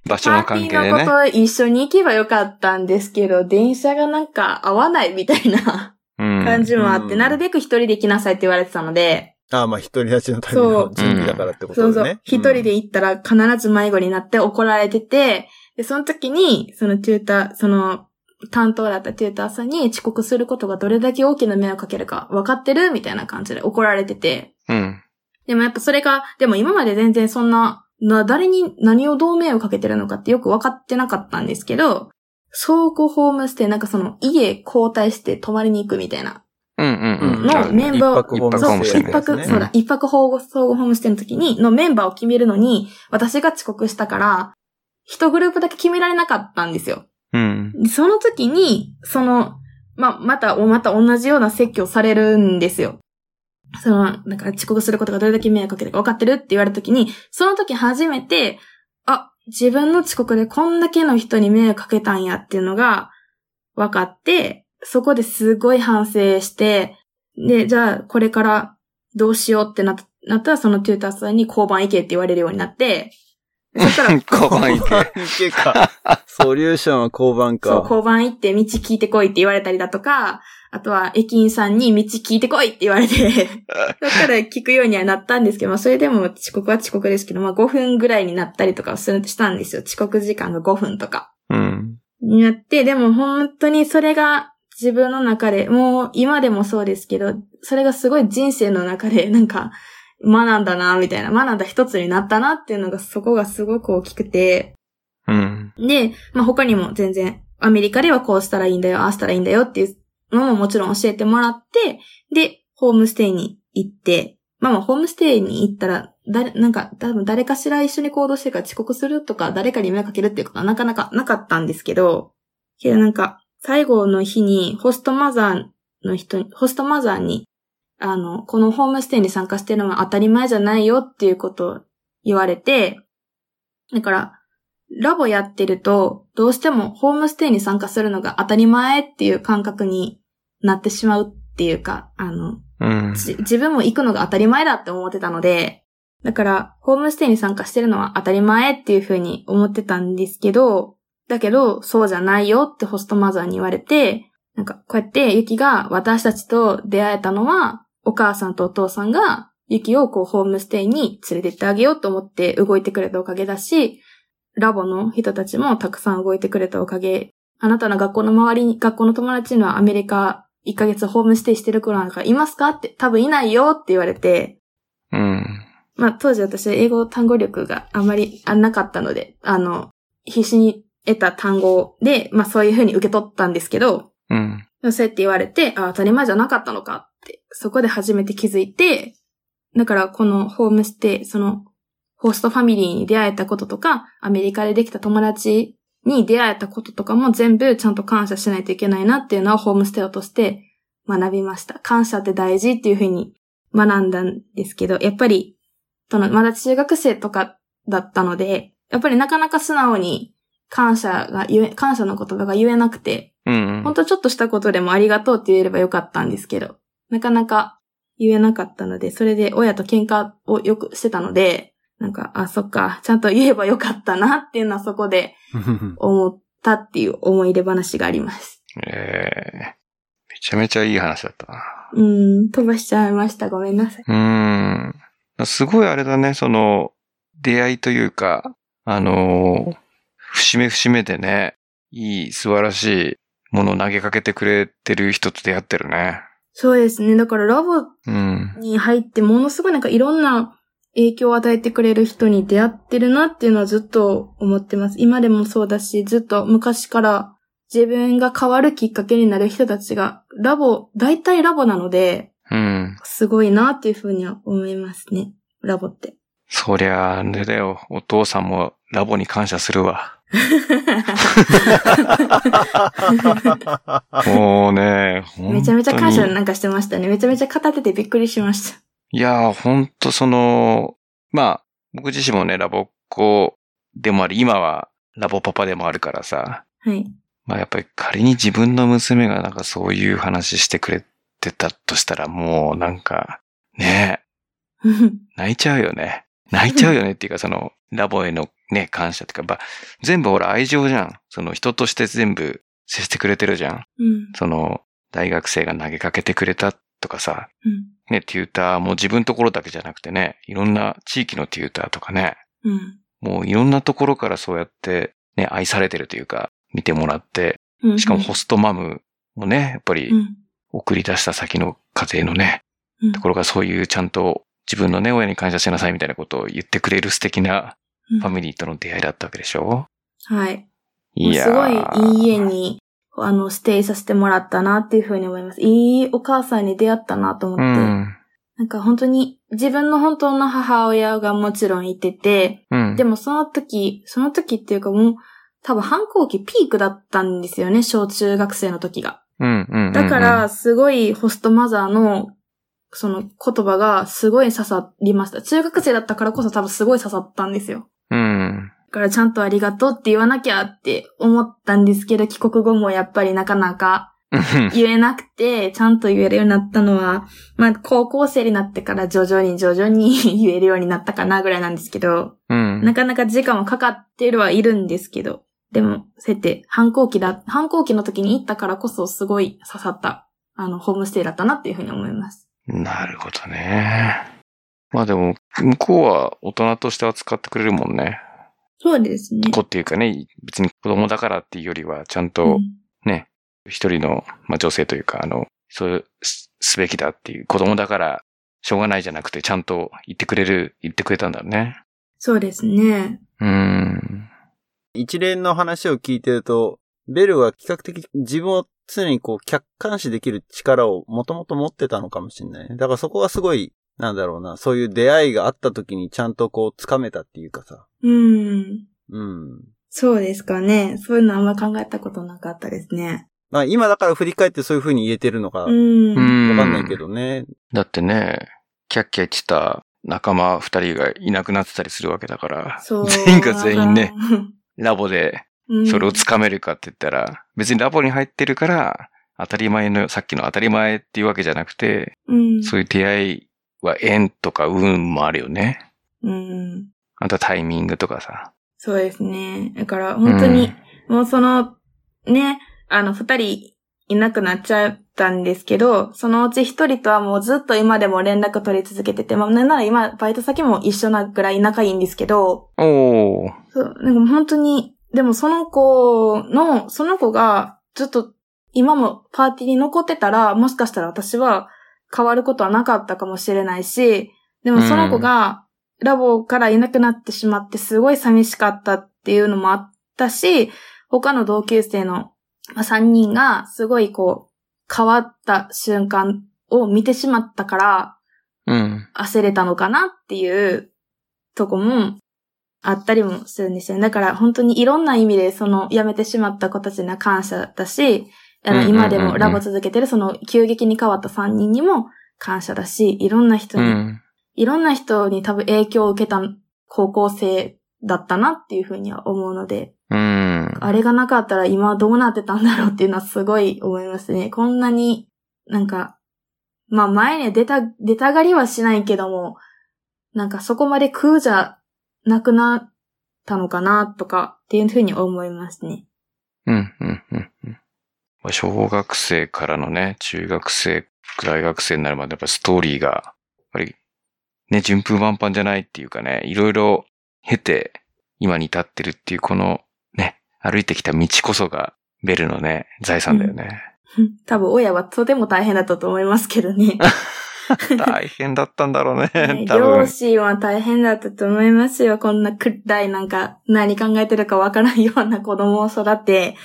場所のパーティ関係でね。ーのこと一緒に行けばよかったんですけど、電車がなんか合わないみたいなうん。感じもあって、うんなるべく一人で行きなさいって言われてたので、あまあ、独り立ちのための準備だからってことそうそうだね。。一人で行ったら必ず迷子になって怒られてて、で、その時に、そのテューター、その、担当だったテューターさんに遅刻することがどれだけ大きな迷惑かけるか分かってる？みたいな感じで怒られてて。うん。でもやっぱそれが、でも今まで全然そんな、な、誰に何をどう迷惑かけてるのかってよく分かってなかったんですけど、倉庫ホームステイ、なんかその家交代して泊まりに行くみたいな。うんうんうん。のメンバー一泊ホームステイそう、一泊一泊、そうだ、一泊保護総合ホームステイの時に、のメンバーを決めるのに、私が遅刻したから、一グループだけ決められなかったんですよ。うん。でその時に、その、まあ、また、また同じような説教されるんですよ。その、なんか遅刻することがどれだけ迷惑かけるか分かってるって言われた時に、その時初めて、あ、自分の遅刻でこんだけの人に迷惑かけたんやっていうのが分かって、そこですごい反省して、で、じゃあこれからどうしようってななったらそのテューターさんに交番行けって言われるようになって、そしたら、交番行け。池か。ソリューションは交番か。そう、交番行って道聞いてこいって言われたりだとか、あとは駅員さんに道聞いてこいって言われて、だから聞くようにはなったんですけど、まあそれでも遅刻は遅刻ですけど、まあ5分ぐらいになったりとかするしたんですよ。遅刻時間が5分とか。うん。になって、でも本当にそれが自分の中で、もう今でもそうですけど、それがすごい人生の中でなんか学んだな、みたいな、学んだ一つになったなっていうのがそこがすごく大きくて、うん。で、まあ他にも全然、アメリカではこうしたらいいんだよ、ああしたらいいんだよっていうのももちろん教えてもらって、で、ホームステイに行って、まあまあホームステイに行ったら、誰、なんか、多分誰かしら一緒に行動してから遅刻するとか、誰かに迷惑かけるっていうことはなかなかなかったんですけど、けどなんか、最後の日に、ホストマザーの人に、ホストマザーに、あの、このホームステイに参加してるのは当たり前じゃないよっていうことを言われて、だから、ラボやってると、どうしてもホームステイに参加するのが当たり前っていう感覚になってしまうっていうか、あの、うん。じ自分も行くのが当たり前だって思ってたので、だから、ホームステイに参加してるのは当たり前っていうふうに思ってたんですけど、だけど、そうじゃないよってホストマザーに言われて、なんか、こうやってユキが私たちと出会えたのは、お母さんとお父さんが、ユキをこう、ホームステイに連れてってあげようと思って動いてくれたおかげだし、ラボの人たちもたくさん動いてくれたおかげ、あなたの学校の周りに、学校の友達にはアメリカ1ヶ月ホームステイしてる子なんかいますか？って多分いないよって言われて、うん。まあ当時私英語単語力があまりあなかったので、あの、必死に得た単語で、まあそういうふうに受け取ったんですけど、うん。そうやって言われて、あ、当たり前じゃなかったのかって、そこで初めて気づいて、だからこのホームステイ、その、ホストファミリーに出会えたこととか、アメリカでできた友達に出会えたこととかも全部ちゃんと感謝しないといけないなっていうのはホームステイをとして学びました。感謝って大事っていうふうに学んだんですけど、やっぱり、その、まだ中学生とかだったので、やっぱりなかなか素直に感謝が言え、感謝の言葉が言えなくて、うん。ほんとちょっとしたことでもありがとうって言えればよかったんですけど、なかなか言えなかったので、それで親と喧嘩をよくしてたので、なんか、あ、そっか、ちゃんと言えばよかったなっていうのはそこで 思ったっていう思い出話があります。ええめちゃめちゃいい話だったな。うーん、飛ばしちゃいました。ごめんなさい。うーん。すごいあれだね、その、出会いというか、あのー節目節目でね、いい、素晴らしいものを投げかけてくれてる人と出会ってるね。そうですね。だからラボうん。に入ってものすごいなんかいろんな影響を与えてくれる人に出会ってるなっていうのはずっと思ってます。今でもそうだし、ずっと昔から自分が変わるきっかけになる人たちが、ラボ、大体ラボなので、うん。すごいなっていうふうには思いますね。ラボって。そりゃあ、れだよ。お父さんもラボに感謝するわ。もうね、めちゃめちゃ感謝なんかしてましたね。めちゃめちゃ語っててびっくりしました。いやー、ほんとその、まあ、僕自身もね、ラボっ子でもあり、今はラボパパでもあるからさ、はい。まあやっぱり仮に自分の娘がなんかそういう話してくれてたとしたらもうなんか、ねえ、泣いちゃうよね。泣いちゃうよねっていうかその、ラボへのね、感謝っていうか、まあ、全部ほら愛情じゃん。その人として全部接してくれてるじゃん。うん。その、大学生が投げかけてくれたとかさ、うん。ね、テューターも自分のところだけじゃなくてね、いろんな地域のテューターとかね、うん。もういろんなところからそうやってね、愛されてるというか、見てもらって、うん。しかもホストマムもね、やっぱりうん。送り出した先の家庭のね、うんところがそういうちゃんと自分のね、親に感謝しなさいみたいなことを言ってくれる素敵なうんファミリーとの出会いだったわけでしょ？はい。いやすごいーいい家に、あの、ステイさせてもらったなっていうふうに思います。いいお母さんに出会ったなと思って。うん。なんか本当に、自分の本当の母親がもちろんいてて、うん。でもその時、その時っていうかもう、多分反抗期ピークだったんですよね、小中学生の時が。うん、うんうん。だから、すごいホストマザーの、その言葉がすごい刺さりました。中学生だったからこそ多分すごい刺さったんですよ。うん。だからちゃんとありがとうって言わなきゃって思ったんですけど、帰国後もやっぱりなかなか言えなくて、ちゃんと言えるようになったのは、まあ高校生になってから徐々に徐々に 言えるようになったかなぐらいなんですけど、うん。うん。なかなか時間もかかってるはいるんですけど、でも、そうやって反抗期だ、反抗期の時に行ったからこそすごい刺さった、あの、ホームステイだったなっていうふうに思います。なるほどね。まあでも、向こうは大人として扱ってくれるもんね。そうですね。子っていうかね、別に子供だからっていうよりは、ちゃんうとんね、一人の、まあ、女性というか、あの、そうすすべきだっていう、子供だからしょうがないじゃなくて、ちゃんと言ってくれる、言ってくれたんだね。そうですね。うーん。一連の話を聞いてると、ベルは比較的自分を常にこう客観視できる力をもともと持ってたのかもしれないね。だからそこはすごい、なんだろうな、そういう出会いがあった時にちゃんとこう掴めたっていうかさ。うん。うん。そうですかね。そういうのあんま考えたことなかったですね。まあ今だから振り返ってそういう風に言えてるのかわ。かんないけどね。だってね、キャッキャ言ってた仲間二人がいなくなってたりするわけだから、そう。全員が全員ね、うん。ラボでうんそれをつかめるかって言ったら、別にラボに入ってるから、当たり前の、さっきの当たり前っていうわけじゃなくて、うん。そういう出会いは縁とか運もあるよね。うん。あとはタイミングとかさ。そうですね。だから本当に、もうその、ね、あの、二人いなくなっちゃったんですけど、そのうち一人とはもうずっと今でも連絡取り続けてて、まあ、なんなら今、バイト先も一緒なぐらい仲いいんですけど、おー。そう、なんか本当に、でもその子の、その子がずっと今もパーティーに残ってたら、もしかしたら私は変わることはなかったかもしれないし、でもその子がラボからいなくなってしまってすごい寂しかったっていうのもあったし、他の同級生の3人がすごいこう変わった瞬間を見てしまったから、うん。焦れたのかなっていうとこもあったりもするんですよね。だから本当にいろんな意味でその辞めてしまった子たちには感謝だし、あの今でもラボ続けてるその急激に変わった3人にも感謝だし、いろんな人に、うん。いろんな人に多分影響を受けた高校生だったなっていうふうには思うので、うん。あれがなかったら今どうなってたんだろうっていうのはすごい思いますね。こんなになんか、まあ前に出た、出たがりはしないけども、なんかそこまで空じゃなくなったのかなとかっていうふうに思いますね。うん。うん。うん。小学生からのね、中学生、大学生になるまでやっぱストーリーが、やっぱり、ね、順風満帆じゃないっていうかね、いろいろ経て、今に至ってるっていうこの、ね、歩いてきた道こそが、ベルのね、財産だよね。多分親はとても大変だったと思いますけどね。大変だったんだろうねね、多両分。親は大変だったと思いますよ。こんな暗いなんか何考えてるかわからんような子供を育て、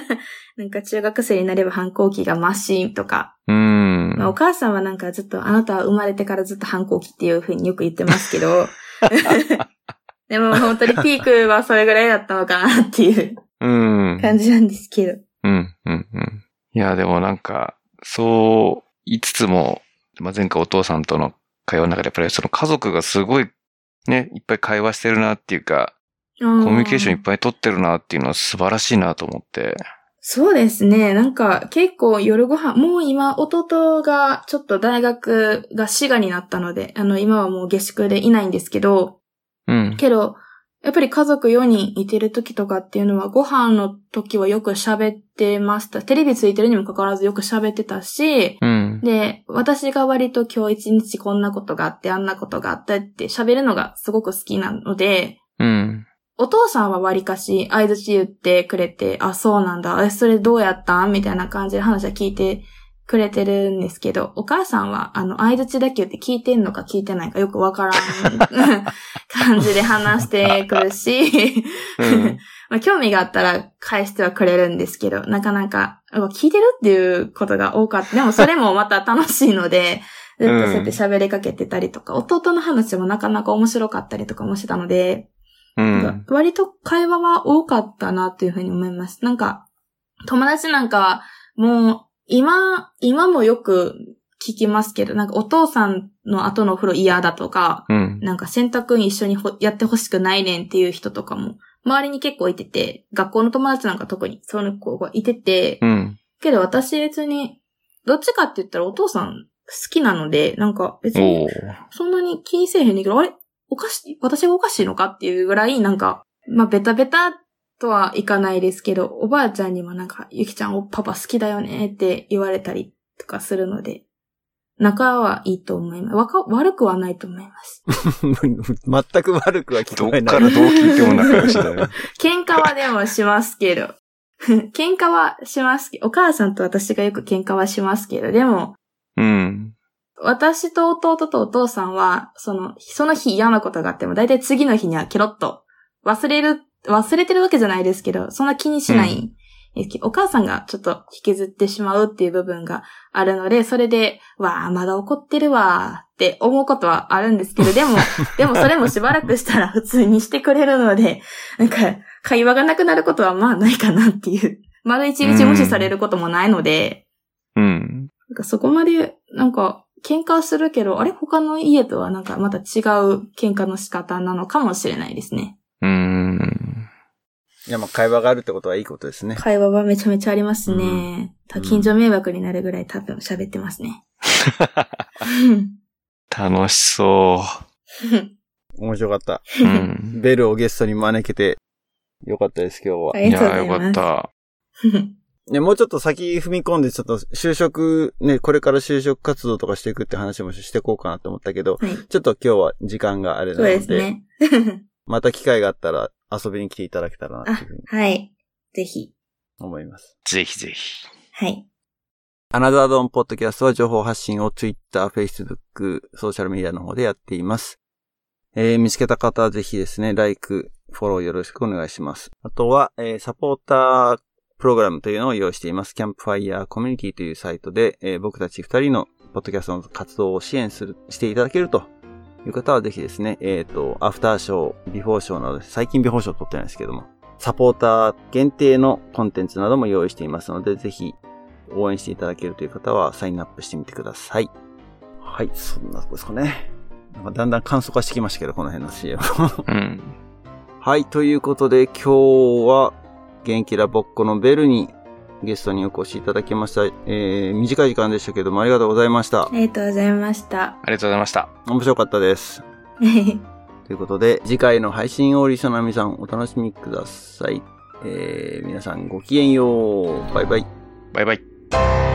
なんか中学生になれば反抗期がマシーンとか、うん。まあ、お母さんはなんかずっと、あなたは生まれてからずっと反抗期っていう風によく言ってますけど、でも本当にピークはそれぐらいだったのかなっていううん。感じなんですけど。うん、うん、うん。いや、でもなんか、そう言いつつも、まあ、前回お父さんとの会話の中でやっぱりその家族がすごいね、いっぱい会話してるなっていうか、ココミュニケーションいっぱい取ってるなっていうのは素晴らしいなと思って。そうですね。なんか結構夜ご飯、もう今弟がちょっと大学が滋賀になったので、あの今はもう下宿でいないんですけど、うん。けど、やっぱり家族4人いてる時とかっていうのはご飯の時はよく喋ってました。テレビついてるにもかかわらずよく喋ってたし、うん。で、私が割と今日一日こんなことがあって、あんなことがあったって喋るのがすごく好きなので、うん。お父さんは割かし、合図言ってくれて、あ、そうなんだ。え、それどうやったん？みたいな感じで話は聞いてくれてるんですけど、お母さんは、あの、合図だけ言って聞いてんのか聞いてないかよくわからん 感じで話してくるし、うん。まあ、興味があったら返してはくれるんですけど、なかなか、聞いてるっていうことが多かった。でもそれもまた楽しいので、ずっとそうやって喋りかけてたりとか、弟の話もなかなか面白かったりとかもしてたので、うん。割と会話は多かったなというふうに思います。なんか、友達なんかは、もう、今、今もよく聞きますけど、なんかお父さんの後のお風呂嫌だとか、うん。なんか洗濯一緒にほやってほしくないねんっていう人とかも、周りに結構いてて、学校の友達なんか特にそういう子がいてて、うん。けど私別に、どっちかって言ったらお父さん好きなので、なんか別に。そんなに気にせえへんねんけど、あれ？おかしい、私がおかしいのか？っていうぐらい、なんか、まあ、ベタベタとはいかないですけど、おばあちゃんにもなんか、ゆきちゃんおパパ好きだよねって言われたりとかするので、仲はいいと思います。わか、悪くはないと思います。全く悪くは聞どっこえない。からどう聞いても仲良しだよ。喧嘩はでもしますけど。喧嘩はしますけど、お母さんと私がよく喧嘩はしますけど、でも、うん。私と弟とお父さんは、その、その日嫌なことがあっても、だいたい次の日にはケロッと忘れる、忘れてるわけじゃないですけど、そんな気にしないんですけど、お母さんがちょっと引きずってしまうっていう部分があるので、それで、わあ、まだ怒ってるわーって思うことはあるんですけど、でも、でもそれもしばらくしたら 普通にしてくれるので、なんか、会話がなくなることはまあないかなっていう。丸一日無視されることもないので、うん。なんかそこまで、なんか、喧嘩するけど、あれ？他の家とはなんかまた違う喧嘩の仕方なのかもしれないですね。うん。いや、まあ会話があるってことはいいことですね。会話はめちゃめちゃありますね。うん近所迷惑になるぐらい多分喋ってますね。楽しそ面白かった。う。うん。ベルをゲストに招けてよかったです、今日は。いいます。よかった。ね、もうちょっと先踏み込んで、ちょっと就職、ね、これから就職活動とかしていくって話もしていこうかなと思ったけど、はい。ちょっと今日は時間があれなそうので、ですね。また機会があったら遊びに来ていただけたらなっていうふうにはい。ぜひ。思います。ぜひぜひ。はい。アナザードンポッドキャストは情報発信を Twitter、Facebook、ソーシャルメディアの方でやっています。えー、見つけた方はぜひですね、LIKE、フォローよろしくお願いします。あとは、えー、サポータープログラムというのを用意しています。キャンプファイヤーコミュニティというサイトで、えー僕たち二人のポッドキャストの活動を支援する、していただけるという方はぜひですね、えっ、と、アフターショー、ビフォーショーなど、最近ビフォーショー撮ってないですけども、サポーター限定のコンテンツなども用意していますので、ぜひ応援していただけるという方はサインアップしてみてください。はい、そんなとこですかね。なんかだんだん簡素化してきましたけど、この辺の CM。うん。はい、ということで今日は元気ラボッコのベルにゲストにお越しいただきました。えー、短い時間でしたけどもありがとうございましたあ。りがとうございました。ありがとうございました。面白かったです。ということで、次回の配信をリスナーの皆さんお楽しみください。えー、皆さんごきげんよう。バイバイ。バイバイ。